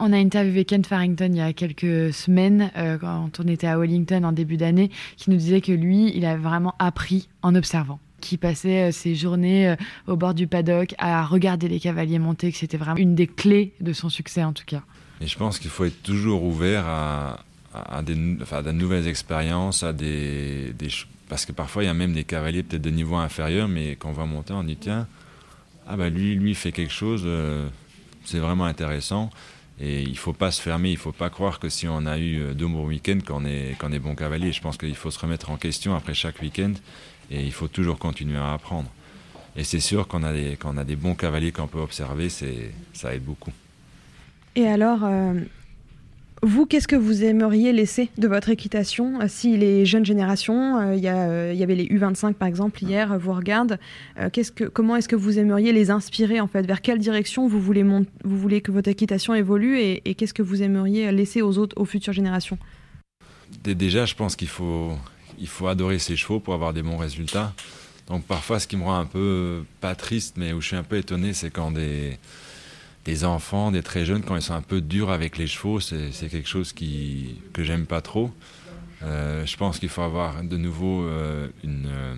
On a interviewé Ken Farrington il y a quelques semaines, euh, quand on était à Wellington en début d'année, qui nous disait que lui, il a vraiment appris en observant qui passait euh, ses journées euh, au bord du paddock à regarder les cavaliers monter, que c'était vraiment une des clés de son succès en tout cas. Et je pense qu'il faut être toujours ouvert à, à, des, nouvelles expériences, à des, parce que parfois il y a même des cavaliers peut-être de niveau inférieur, mais quand on va monter, on dit tiens, ah bah lui, lui fait quelque chose, euh, c'est vraiment intéressant. Et il ne faut pas se fermer, il ne faut pas croire que si on a eu deux bons week-ends, qu'on est, qu'on est bon cavalier. Je pense qu'il faut se remettre en question après chaque week-end et il faut toujours continuer à apprendre. Et c'est sûr qu'on a, des, a des bons cavaliers qu'on peut observer, ça aide beaucoup. Et alors, euh, vous, qu'est-ce que vous aimeriez laisser de votre équitation Si les jeunes générations, euh, il y, euh, avait les U25 par exemple hier, vous regardent, que, comment est-ce que vous aimeriez les inspirer en fait? Vers quelle direction vous voulez, vous voulez que votre équitation évolue et, et qu'est-ce que vous aimeriez laisser aux autres, aux futures générations? Déjà, je pense qu'il faut, il faut adorer ses chevaux pour avoir des bons résultats. Donc parfois, ce qui me rend un peu, pas triste, mais où je suis un peu étonné, c'est quand des, des enfants, des très jeunes, quand ils sont un peu durs avec les chevaux, c'est quelque chose qui, que j'aime pas trop. Euh, je pense qu'il faut avoir de nouveau euh, une, euh,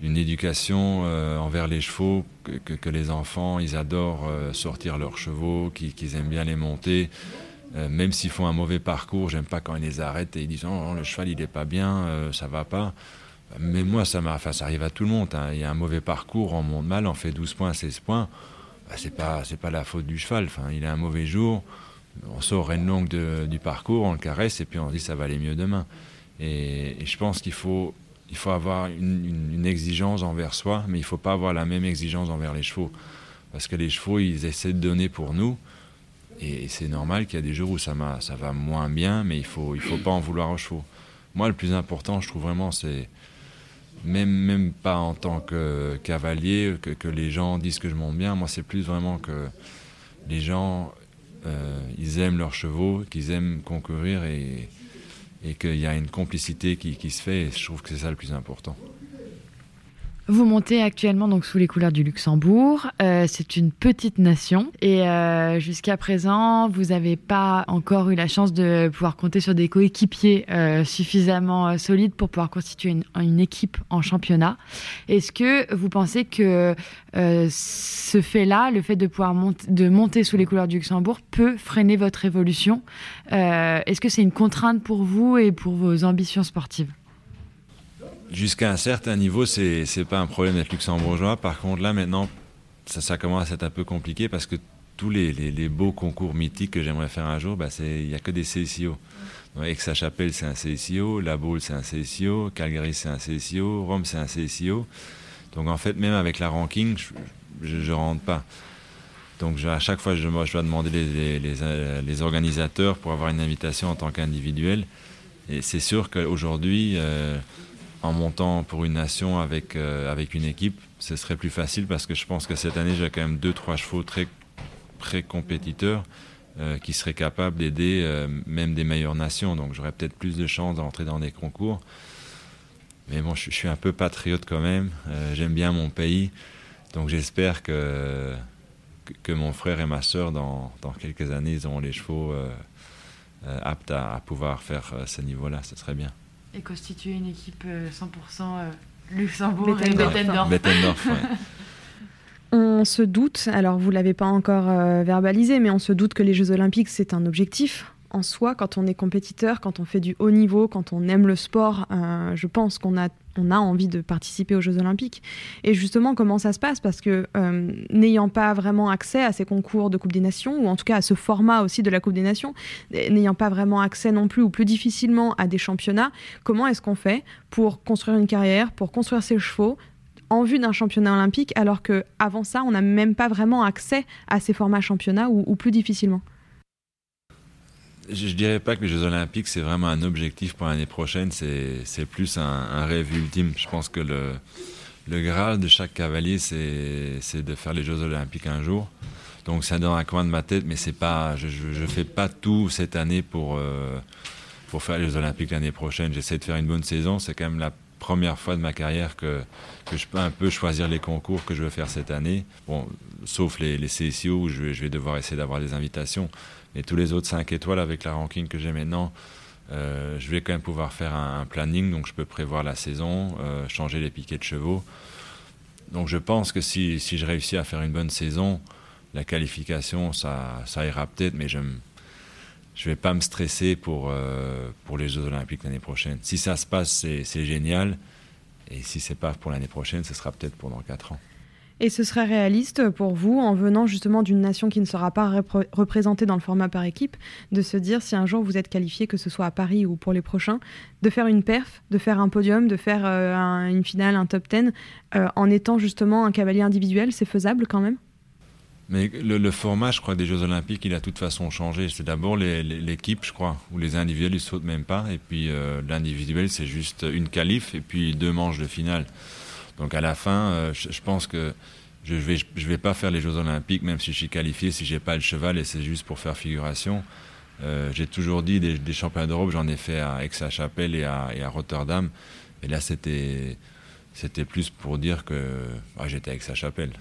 une éducation envers les chevaux, que, que, les enfants, ils adorent sortir leurs chevaux, qu'ils aiment bien les monter. Même s'ils font un mauvais parcours, j'aime pas quand ils les arrêtent et ils disent oh, le cheval il est pas bien, ça va pas. Mais moi ça, enfin, ça arrive à tout le monde. Hein. Il y a un mauvais parcours, on monte mal, on fait 12 points, 16 points. Bah, c'est pas c'est pas la faute du cheval. Enfin, il a un mauvais jour, on sort une longue du parcours, on le caresse et puis on se dit ça va aller mieux demain. Et, je pense qu'il faut il faut avoir une, exigence envers soi, mais il faut pas avoir la même exigence envers les chevaux. Parce que les chevaux, ils essaient de donner pour nous, et, c'est normal qu'il y a des jours où ça, ça va moins bien, mais il faut, il faut pas en vouloir aux chevaux. Moi, le plus important, je trouve vraiment, c'est même, pas en tant que cavalier, que, les gens disent que je monte bien. Moi, c'est plus vraiment que les gens, euh, ils aiment leurs chevaux, qu'ils aiment concourir et, et qu'il y a une complicité qui, qui se fait. Et je trouve que c'est ça le plus important. Vous montez actuellement donc sous les couleurs du Luxembourg. Euh, c'est une petite nation et euh, jusqu'à présent, vous n'avez pas encore eu la chance de pouvoir compter sur des coéquipiers euh, suffisamment solides pour pouvoir constituer une, équipe en championnat. Est-ce que vous pensez que ce fait-là, le fait de pouvoir de monter sous les couleurs du Luxembourg, peut freiner votre évolution? Est-ce que c'est une contrainte pour vous et pour vos ambitions sportives? Jusqu'à un certain niveau, c'est n'est pas un problème d'être luxembourgeois. Par contre, là, maintenant, ça, commence à être un peu compliqué parce que tous les, les, beaux concours mythiques que j'aimerais faire un jour, bah, il n'y a que des CSIO. Aix-la-Chapelle, c'est un CSIO, La Baule, c'est un CSIO, Calgary, c'est un CSIO, Rome, c'est un CSIO. Donc, en fait, même avec la ranking, je ne rentre pas. Donc, à chaque fois, je, je dois demander les, les, les, organisateurs pour avoir une invitation en tant qu'individuel. Et c'est sûr qu'aujourd'hui, euh, en montant pour une nation avec, euh, avec une équipe, ce serait plus facile parce que je pense que cette année, j'ai quand même deux, trois chevaux très, très compétiteurs euh, qui seraient capables d'aider euh, même des meilleures nations. Donc j'aurais peut-être plus de chances d'entrer dans des concours. Mais bon, je, suis un peu patriote quand même. J'aime bien mon pays. Donc j'espère que, mon frère et ma soeur, dans, dans quelques années, ils auront les chevaux aptes à, à pouvoir faire ce niveau-là. Ce serait bien et constituer une équipe 100% euh, euh, Luxembourg et Bettendorf. (laughs) On se doute, alors vous ne l'avez pas encore euh, verbalisé, mais on se doute que les Jeux Olympiques, c'est un objectif en soi, quand on est compétiteur, quand on fait du haut niveau, quand on aime le sport, euh, je pense qu'on a, on a envie de participer aux Jeux Olympiques. Et justement, comment ça se passe? Parce que euh, n'ayant pas vraiment accès à ces concours de Coupe des Nations, ou en tout cas à ce format aussi de la Coupe des Nations, n'ayant pas vraiment accès non plus ou plus difficilement à des championnats, comment est-ce qu'on fait pour construire une carrière, pour construire ses chevaux en vue d'un championnat olympique, alors qu'avant ça, on n'a même pas vraiment accès à ces formats championnats ou plus difficilement? Je, ne dirais pas que les Jeux Olympiques, c'est vraiment un objectif pour l'année prochaine, c'est plus un, rêve ultime. Je pense que le, le graal de chaque cavalier, c'est de faire les Jeux Olympiques un jour. Donc ça dans un coin de ma tête, mais c'est pas, je ne fais pas tout cette année pour, pour faire les Olympiques l'année prochaine. J'essaie de faire une bonne saison. C'est quand même la première fois de ma carrière que, que je peux un peu choisir les concours que je veux faire cette année. Bon, sauf les, les CSIO où je je vais devoir essayer d'avoir des invitations. Mais tous les autres 5 étoiles avec la ranking que j'ai maintenant, euh, je vais quand même pouvoir faire un, planning, donc je peux prévoir la saison, euh, changer les piquets de chevaux. Donc je pense que si, si, je réussis à faire une bonne saison, la qualification, ça, ça ira peut-être, mais je ne vais pas me stresser pour, euh, pour les Jeux Olympiques l'année prochaine. Si ça se passe, c'est génial. Et si c'est pas pour l'année prochaine, ce sera peut-être pendant 4 ans. Et ce serait réaliste pour vous, en venant justement d'une nation qui ne sera pas représentée dans le format par équipe, de se dire si un jour vous êtes qualifié, que ce soit à Paris ou pour les prochains, de faire une perf, de faire un podium, de faire euh, une finale, un top 10, euh, en étant justement un cavalier individuel, c'est faisable quand même? Mais le, format, je crois, des Jeux Olympiques, il a de toute façon changé. C'est d'abord l'équipe, je crois, où les individuels, ils sautent même pas. Et puis euh, l'individuel, c'est juste une qualif et puis deux manches de finale. Donc à la fin, euh, je, pense que je je vais pas faire les Jeux Olympiques, même si je suis qualifié, si j'ai pas le cheval et c'est juste pour faire figuration. Euh, j'ai toujours dit des, des championnats d'Europe, j'en ai fait à Aix-la-Chapelle et à, Rotterdam. Et là, c'était plus pour dire que ah, j'étais avec sa chapelle.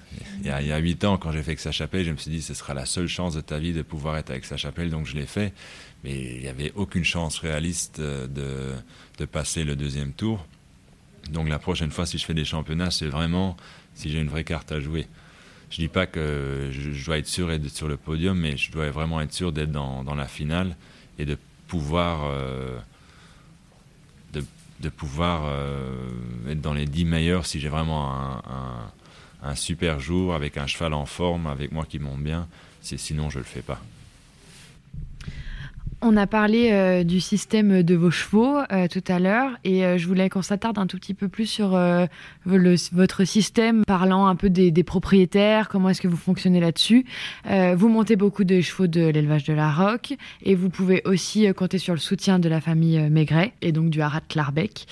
Il y, a, huit ans, quand j'ai fait avec sa chapelle, je me suis dit ce sera la seule chance de ta vie de pouvoir être avec sa chapelle, donc je l'ai fait. Mais il n'y avait aucune chance réaliste de, de, passer le deuxième tour. Donc la prochaine fois, si je fais des championnats, c'est vraiment si j'ai une vraie carte à jouer. Je dis pas que je, dois être sûr d'être sur le podium, mais je dois vraiment être sûr d'être dans, la finale et de pouvoir, euh, de, de, pouvoir euh, être dans les 10 meilleurs si j'ai vraiment un, un, super jour avec un cheval en forme, avec moi qui monte bien. Sinon, je le fais pas. On a parlé euh, du système de vos chevaux euh, tout à l'heure et euh, je voulais qu'on s'attarde un tout petit peu plus sur votre système, parlant un peu des, propriétaires, comment est-ce que vous fonctionnez là-dessus. vous montez beaucoup de chevaux de l'élevage de la Roque et vous pouvez aussi compter sur le soutien de la famille Maigret et donc du Harat Clarbeck.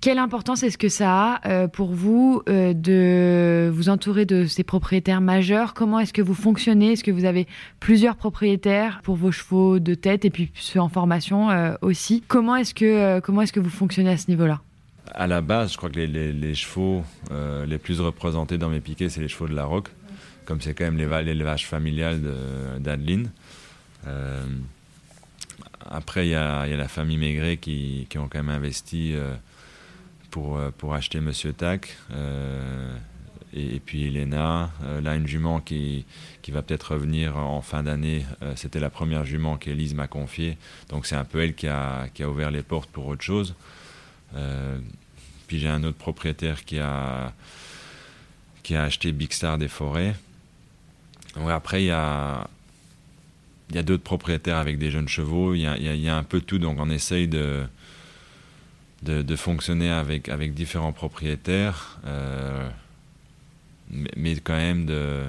Quelle importance est-ce que ça a euh, pour vous euh, de vous entourer de ces propriétaires majeurs? Comment est-ce que vous fonctionnez? Est-ce que vous avez plusieurs propriétaires pour vos chevaux de tête et puis ceux en formation euh, aussi? Comment est-ce que, comment est-ce que vous fonctionnez à ce niveau-là? À la base, je crois que les, chevaux les plus représentés dans mes piquets, c'est les chevaux de la Roque, comme c'est quand même l'élevage familial d'Adeline. après, il y, y, a la famille Maigret qui, qui, ont quand même investi pour, euh, pour acheter Monsieur Tac. Euh, et, puis Elena, euh, là une jument qui, qui va peut-être revenir en fin d'année. C'était la première jument qu'Elise m'a confiée. Donc c'est un peu elle qui a, qui a ouvert les portes pour autre chose. puis j'ai un autre propriétaire qui a, qui a acheté Big Star des forêts. après, il y a, y a d'autres propriétaires avec des jeunes chevaux. Il y a, il y a un peu tout. Donc on essaye de, de, fonctionner avec, avec différents propriétaires, euh, mais, quand même de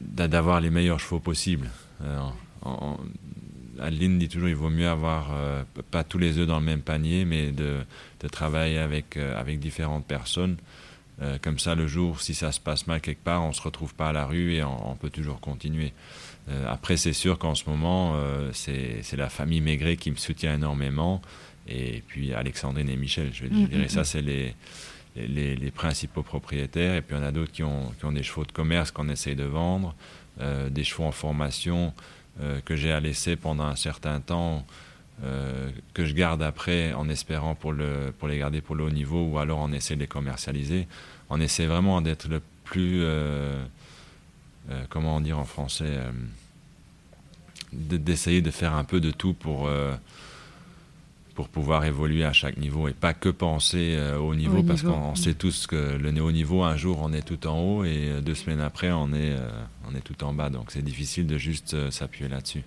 d'avoir les meilleurs chevaux possibles. Euh, Adeline dit toujours il vaut mieux avoir euh, pas tous les œufs dans le même panier, mais de, de travailler avec, avec différentes personnes. comme ça, le jour, si ça se passe mal quelque part, on ne se retrouve pas à la rue et on, peut toujours continuer. après, c'est sûr qu'en ce moment, c'est la famille Maigret qui me soutient énormément et puis Alexandrine et Michel. Je, mm-hmm. dirais ça, c'est les, les, principaux propriétaires. Et puis on a d'autres qui ont, qui ont des chevaux de commerce qu'on essaye de vendre, euh, des chevaux en formation euh, que j'ai à laisser pendant un certain temps, euh, que je garde après en espérant pour, le, pour les garder pour le haut niveau ou alors on essaie de les commercialiser. On essaie vraiment d'être le plus, comment dire en français, d'essayer de faire un peu de tout pour pour pouvoir évoluer à chaque niveau et pas que penser euh, au niveau parce qu'on sait tous que le haut niveau un jour on est tout en haut et euh, deux semaines après on est euh, on est tout en bas donc c'est difficile de juste s'appuyer là-dessus.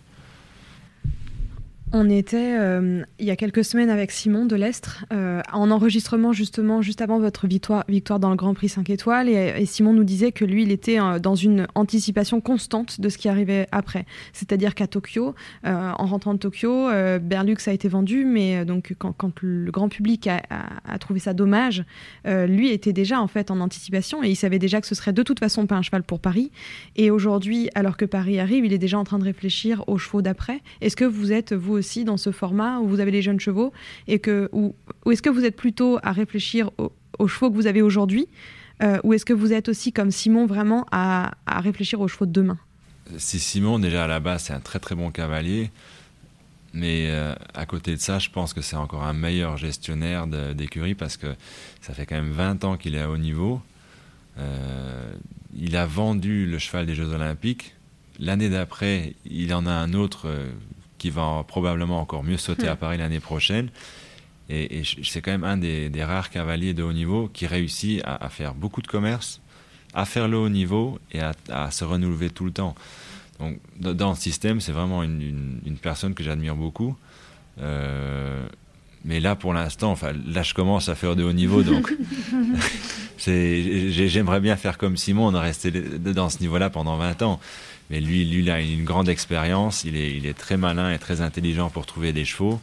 On était euh, il y a quelques semaines avec Simon de l'Estre euh, en enregistrement justement juste avant votre victoire, victoire dans le Grand Prix 5 étoiles et, Simon nous disait que lui il était euh, dans une anticipation constante de ce qui arrivait après. C'est-à-dire qu'à Tokyo, en rentrant de Tokyo, Berlux a été vendu mais donc quand, le grand public a, trouvé ça dommage, lui était déjà en fait en anticipation et il savait déjà que ce serait de toute façon pas un cheval pour Paris. Et aujourd'hui, alors que Paris arrive, il est déjà en train de réfléchir aux chevaux d'après. Est-ce que vous êtes vous aussi dans ce format où vous avez les jeunes chevaux et que ou, est-ce que vous êtes plutôt à réfléchir aux, chevaux que vous avez aujourd'hui euh, ou est-ce que vous êtes aussi comme Simon vraiment à, réfléchir aux chevaux de demain? Si Simon déjà à la base c'est un très très bon cavalier, mais euh, à côté de ça, je pense que c'est encore un meilleur gestionnaire d'écurie parce que ça fait quand même 20 ans qu'il est à haut niveau. Euh, il a vendu le cheval des Jeux Olympiques. L'année d'après, il en a un autre qui va probablement encore mieux sauter à hmm. Paris l'année prochaine. Et, c'est quand même un des, rares cavaliers de haut niveau qui réussit à, faire beaucoup de commerce, à faire le haut niveau et à, se renouveler tout le temps. Donc, dans le système, c'est vraiment une, personne que j'admire beaucoup. Euh, mais là, pour l'instant, enfin, là, je commence à faire de haut niveau, donc (laughs) j'aimerais bien faire comme Simon, on a resté dans ce niveau-là pendant 20 ans. Mais lui, lui, il a une grande expérience, il est, il est très malin et très intelligent pour trouver des chevaux.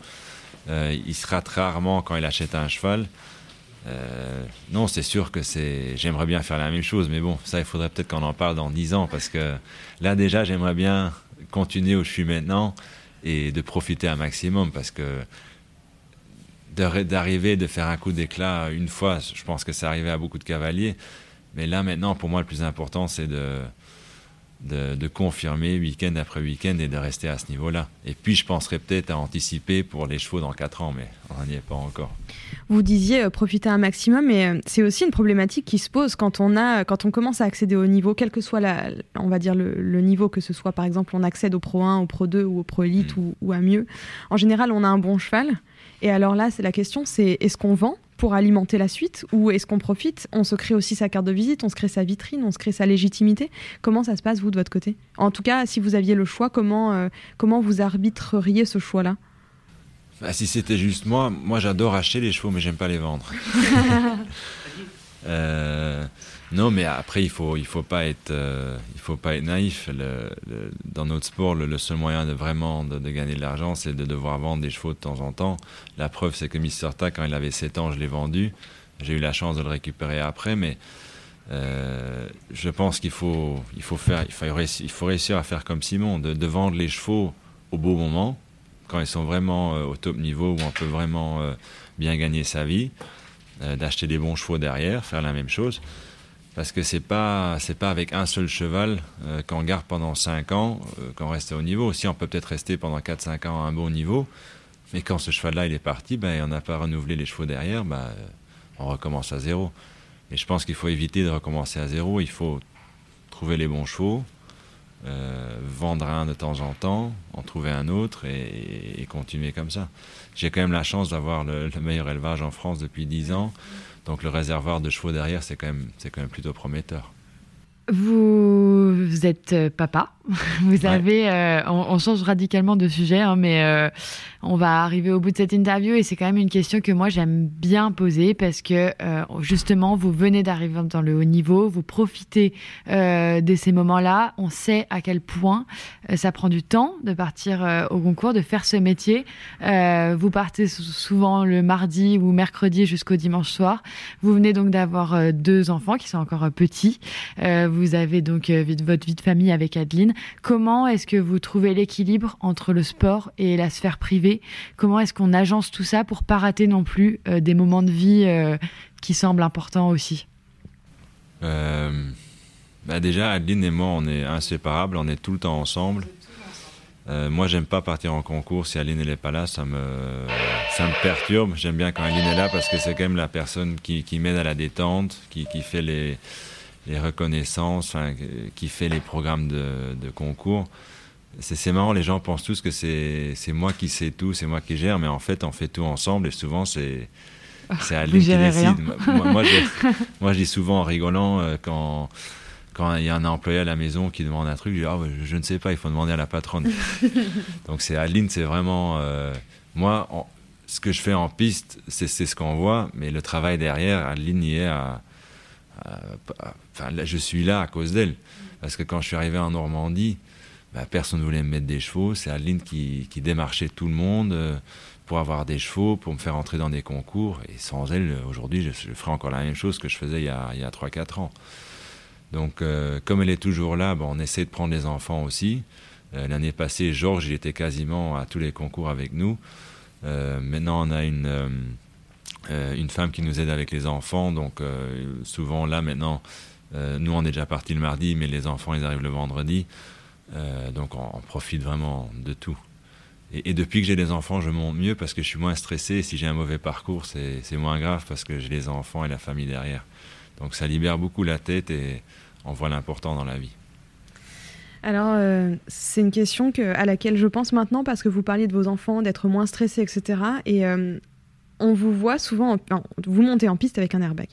Euh, il se rate rarement quand il achète un cheval. Euh, non, c'est sûr que c'est. J'aimerais bien faire la même chose, mais bon, ça, il faudrait peut-être qu'on en parle dans 10 ans, parce que là, déjà, j'aimerais bien continuer où je suis maintenant et de profiter un maximum, parce que d'arriver, de faire un coup d'éclat une fois, je pense que c'est arrivé à beaucoup de cavaliers. Mais là, maintenant, pour moi, le plus important, c'est de, de, confirmer week-end après week-end et de rester à ce niveau-là. Et puis, je penserais peut-être à anticiper pour les chevaux dans 4 ans, mais on n'y est pas encore. Vous disiez euh, profiter un maximum, mais euh, c'est aussi une problématique qui se pose quand on, a, quand on commence à accéder au niveau, quel que soit la, on va dire le, niveau, que ce soit par exemple on accède au Pro 1, au Pro 2 ou au Pro Elite mm. ou, ou à mieux. En général, on a un bon cheval. Et alors là, c'est la question, c'est est-ce qu'on vend pour alimenter la suite ou est-ce qu'on profite? On se crée aussi sa carte de visite, on se crée sa vitrine, on se crée sa légitimité. Comment ça se passe, vous, de votre côté? En tout cas, si vous aviez le choix, comment, euh, comment vous arbitreriez ce choix-là? Bah, Si c'était juste moi, moi j'adore acheter les chevaux, mais j'aime pas les vendre. (laughs) euh, non, mais après, il faut, il faut pas être, euh, faut pas être naïf. dans notre sport, le, seul moyen de vraiment de, gagner de l'argent, c'est de devoir vendre des chevaux de temps en temps. La preuve, c'est que Mister Ta, quand il avait 7 ans, je l'ai vendu. J'ai eu la chance de le récupérer après, mais euh, je pense qu'il faut, il faut faire, il faut réussir à faire comme Simon, de, vendre les chevaux au beau moment, quand ils sont vraiment euh, au top niveau, où on peut vraiment bien gagner sa vie, d'acheter des bons chevaux derrière, faire la même chose parce que c'est pas pas avec un seul cheval euh, qu'on garde pendant 5 ans euh, qu'on reste au niveau. Si on peut peut-être rester pendant 4-5 ans à un bon niveau, mais quand ce cheval-là il est parti, ben, on n'a pas renouvelé les chevaux derrière, ben, on recommence à zéro. Et je pense qu'il faut éviter de recommencer à zéro. Il faut trouver les bons chevaux, euh, vendre un de temps en temps, en trouver un autre et, continuer comme ça. J'ai quand même la chance d'avoir le, le, meilleur élevage en France depuis 10 ans. Donc le réservoir de chevaux derrière, c'est quand, même, quand même plutôt prometteur. Vous, êtes euh, papa? (laughs) Vous avez, euh, on, change radicalement de sujet, hein, mais euh, on va arriver au bout de cette interview et c'est quand même une question que moi j'aime bien poser parce que justement vous venez d'arriver dans le haut niveau, vous profitez de ces moments-là. On sait à quel point ça prend du temps de partir au concours, de faire ce métier. vous partez souvent le mardi ou mercredi jusqu'au dimanche soir. Vous venez donc d'avoir deux enfants qui sont encore petits vous avez donc euh, votre vie de famille avec Adeline. Comment est-ce que vous trouvez l'équilibre entre le sport et la sphère privée? Comment est-ce qu'on agence tout ça pour pas rater non plus euh, des moments de vie euh, qui semblent importants aussi? Bah Déjà, Adeline et moi, on est inséparables, on est tout le temps ensemble. moi, j'aime pas partir en concours si Aline n'est pas là, ça me, ça me perturbe. J'aime bien quand Aline est là parce que c'est quand même la personne qui, qui m'aide à la détente, qui fait les, les reconnaissances, qui fait les programmes de, concours. C'est marrant, les gens pensent tous que c'est moi qui sais tout, c'est moi qui gère, mais en fait, on fait tout ensemble et souvent, c'est c'est Aline qui décide. Moi, (laughs) moi, je, dis souvent en rigolant, euh, quand, quand il y a un employé à la maison qui demande un truc, je dis ah, je ne sais pas, il faut demander à la patronne. (laughs) Donc c'est Adeline, c'est vraiment moi. ce que je fais en piste, c'est ce qu'on voit, mais le travail derrière, Adeline y est à, enfin, je suis là à cause d'elle. Parce que quand je suis arrivé en Normandie, bah, personne ne voulait me mettre des chevaux. C'est Adeline qui, qui, démarchait tout le monde euh, pour avoir des chevaux, pour me faire entrer dans des concours. Et sans elle, aujourd'hui, je, ferais encore la même chose que je faisais il y a, a 3-4 ans. Donc, euh, comme elle est toujours là, bah, on essaie de prendre les enfants aussi. Euh, l'année passée, Georges, il était quasiment à tous les concours avec nous. maintenant, on a une, une femme qui nous aide avec les enfants. Donc, souvent, là, maintenant, euh, nous, on est déjà parti le mardi, mais les enfants, ils arrivent le vendredi. Euh, donc, on, profite vraiment de tout. Et, depuis que j'ai les enfants, je monte mieux parce que je suis moins stressé. Si j'ai un mauvais parcours, c'est moins grave parce que j'ai les enfants et la famille derrière. Donc, ça libère beaucoup la tête et on voit l'important dans la vie. Alors, euh, c'est une question à laquelle je pense maintenant parce que vous parliez de vos enfants, d'être moins stressés, etc. Et on vous voit souvent, vous montez en piste avec un airbag.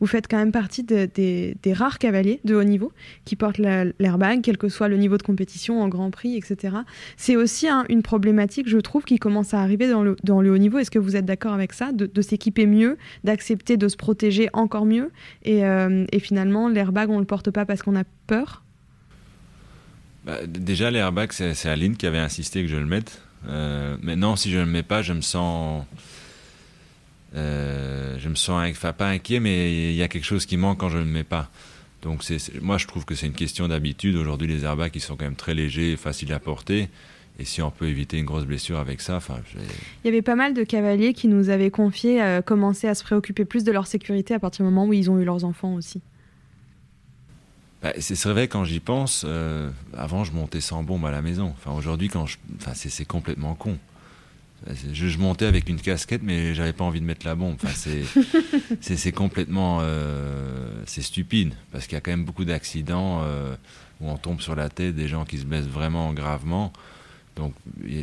Vous faites quand même partie des rares cavaliers de haut niveau qui portent l'airbag, quel que soit le niveau de compétition, en Grand Prix, etc. C'est aussi une problématique, je trouve, qui commence à arriver dans le, haut niveau. Est-ce que vous êtes d'accord avec ça, de, s'équiper mieux, d'accepter de se protéger encore mieux et, euh, finalement, l'airbag, on ne le porte pas parce qu'on a peur? Bah, Déjà, l'airbag, c'est Aline qui avait insisté que je le mette. Euh, si je ne le mets pas, je me sens euh, je me sens, enfin pas inquiet, mais il y a quelque chose qui manque quand je ne le mets pas. Donc c'est, moi je trouve que c'est une question d'habitude. Aujourd'hui les airbags ils sont quand même très légers, faciles à porter. Et si on peut éviter une grosse blessure avec ça, enfin. Il y avait pas mal de cavaliers qui nous avaient confié euh, commencer à se préoccuper plus de leur sécurité à partir du moment où ils ont eu leurs enfants aussi. Bah, c'est vrai quand j'y pense. Euh, avant je montais sans bombe à la maison. Enfin aujourd'hui quand je, enfin c'est complètement con. Je, montais avec une casquette, mais j'avais pas envie de mettre la bombe. Enfin, (laughs) c'est complètement euh, c'est stupide parce qu'il y a quand même beaucoup d'accidents euh, où on tombe sur la tête, des gens qui se blessent vraiment gravement. Donc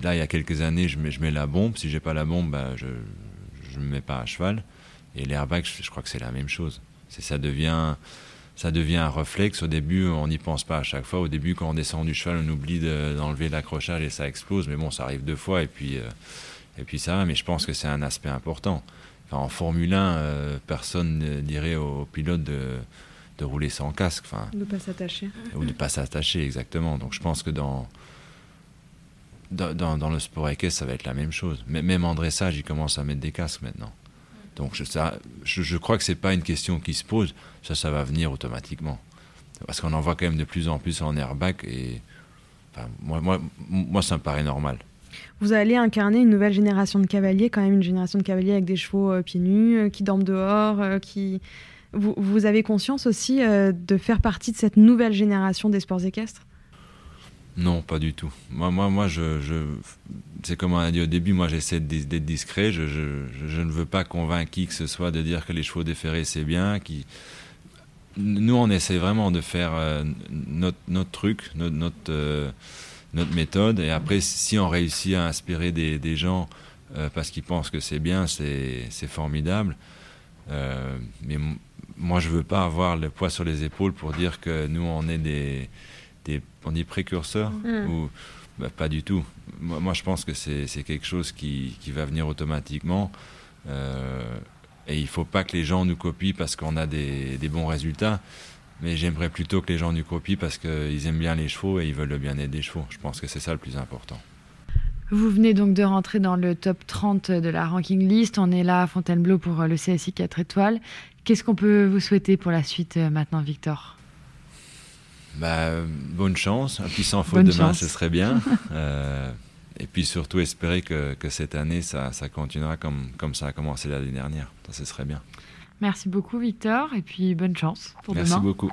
là, il y a quelques années, je mets, je mets la bombe. Si j'ai pas la bombe, bah, je ne me mets pas à cheval. Et l'airbag, je, je, crois que c'est la même chose. C'est ça devient ça devient un réflexe. Au début, on n'y pense pas à chaque fois. Au début, quand on descend du cheval, on oublie d'enlever l'accrochage et ça explose. Mais bon, ça arrive deux fois et puis, euh, et puis ça va. Mais je pense que c'est un aspect important. en Formule 1, euh, personne ne dirait aux pilotes de, de rouler sans casque. Enfin, de ne pas s'attacher. Ou de ne pas s'attacher, exactement. Donc je pense que dans, dans, dans, le sport équestre, ça va être la même chose. Mais même en dressage, ils commencent à mettre des casques maintenant. Donc je, ça, je, crois que c'est pas une question qui se pose, ça, ça va venir automatiquement. Parce qu'on en voit quand même de plus en plus en airbag et moi, moi, moi, ça me paraît normal. Vous allez incarner une nouvelle génération de cavaliers, quand même une génération de cavaliers avec des chevaux euh, pieds nus, euh, qui dorment dehors, euh, qui... Vous, avez conscience aussi de faire partie de cette nouvelle génération des sports équestres? Non, pas du tout. Moi, moi, moi je, je c'est comme on a dit au début, moi j'essaie d'être discret. Je, je, je, ne veux pas convaincre qui que ce soit de dire que les chevaux déférés c'est bien. Qui... Nous, on essaie vraiment de faire notre, notre, truc, notre, notre, méthode. Et après, si on réussit à inspirer des, des gens euh, parce qu'ils pensent que c'est bien, c'est formidable. mais moi, je veux pas avoir le poids sur les épaules pour dire que nous, on est des on dit précurseur mm. ou bah, pas du tout. Moi, je pense que c'est quelque chose qui, va venir automatiquement. Euh, et il ne faut pas que les gens nous copient parce qu'on a des, bons résultats. Mais j'aimerais plutôt que les gens nous copient parce qu'ils aiment bien les chevaux et ils veulent le bien-être des chevaux. Je pense que c'est ça le plus important. Vous venez donc de rentrer dans le top 30 de la ranking list. On est là à Fontainebleau pour le CSI 4 étoiles. Qu'est-ce qu'on peut vous souhaiter pour la suite euh, maintenant, Victor? Bah, bonne chance. Un petit sans faute demain, ce serait bien. (laughs) Euh, et puis surtout espérer que, que cette année, ça, ça, continuera comme, comme ça a commencé l'année dernière. Ça, ce serait bien. Merci beaucoup, Victor. Et puis bonne chance pour demain. Merci beaucoup.